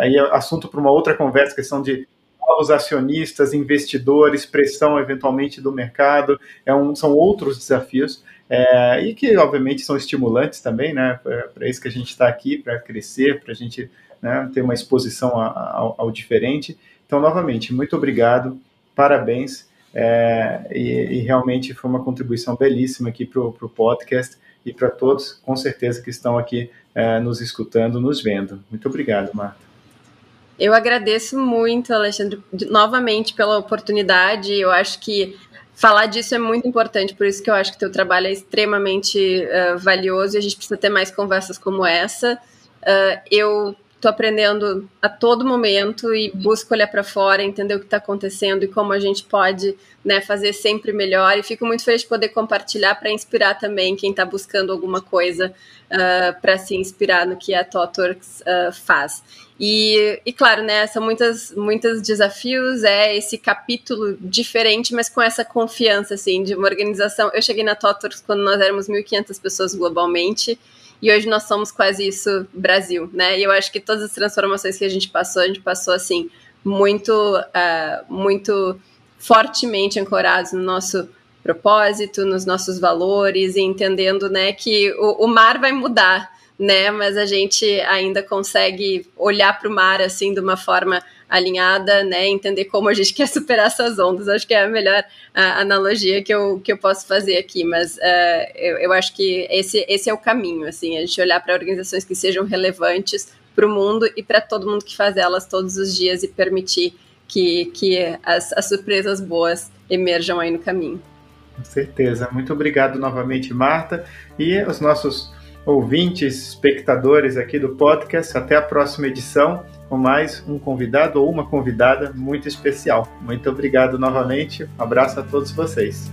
aí é assunto para uma outra conversa, questão de novos acionistas, investidores, pressão eventualmente do mercado, é um, são outros desafios. É, e que obviamente são estimulantes também, né? Para isso que a gente está aqui, para crescer, para a gente né, ter uma exposição ao, ao, diferente. Então, novamente, muito obrigado, parabéns, é, e, e, realmente foi uma contribuição belíssima aqui para o podcast e para todos, com certeza, que estão aqui é, nos escutando, nos vendo. Muito obrigado, Marta.
Eu agradeço muito, Alexandre, novamente pela oportunidade. Eu acho que falar disso é muito importante, por isso que eu acho que o teu trabalho é extremamente uh, valioso e a gente precisa ter mais conversas como essa. Uh, eu tô aprendendo a todo momento e busco olhar para fora, entender o que está acontecendo e como a gente pode né, fazer sempre melhor. E fico muito feliz de poder compartilhar para inspirar também quem está buscando alguma coisa uh, para se inspirar no que a Totorx uh, faz. E, e, claro, né, são muitas, muitos desafios, é esse capítulo diferente, mas com essa confiança, assim, de uma organização. Eu cheguei na Totorx quando nós éramos 1.500 pessoas globalmente, e hoje nós somos quase isso Brasil, né? E eu acho que todas as transformações que a gente passou, a gente passou assim muito, uh, muito fortemente ancorados no nosso propósito, nos nossos valores e entendendo, né, que o, o mar vai mudar, né? Mas a gente ainda consegue olhar para o mar assim de uma forma alinhada, né? Entender como a gente quer superar essas ondas. Acho que é a melhor analogia que eu, que eu posso fazer aqui. Mas uh, eu, eu acho que esse, esse é o caminho, assim, a gente olhar para organizações que sejam relevantes para o mundo e para todo mundo que faz elas todos os dias e permitir que, que as, as surpresas boas emerjam aí no caminho.
Com certeza. Muito obrigado novamente, Marta. E os nossos ouvintes, espectadores aqui do podcast. Até a próxima edição com mais um convidado ou uma convidada muito especial. Muito obrigado novamente. Um abraço a todos vocês.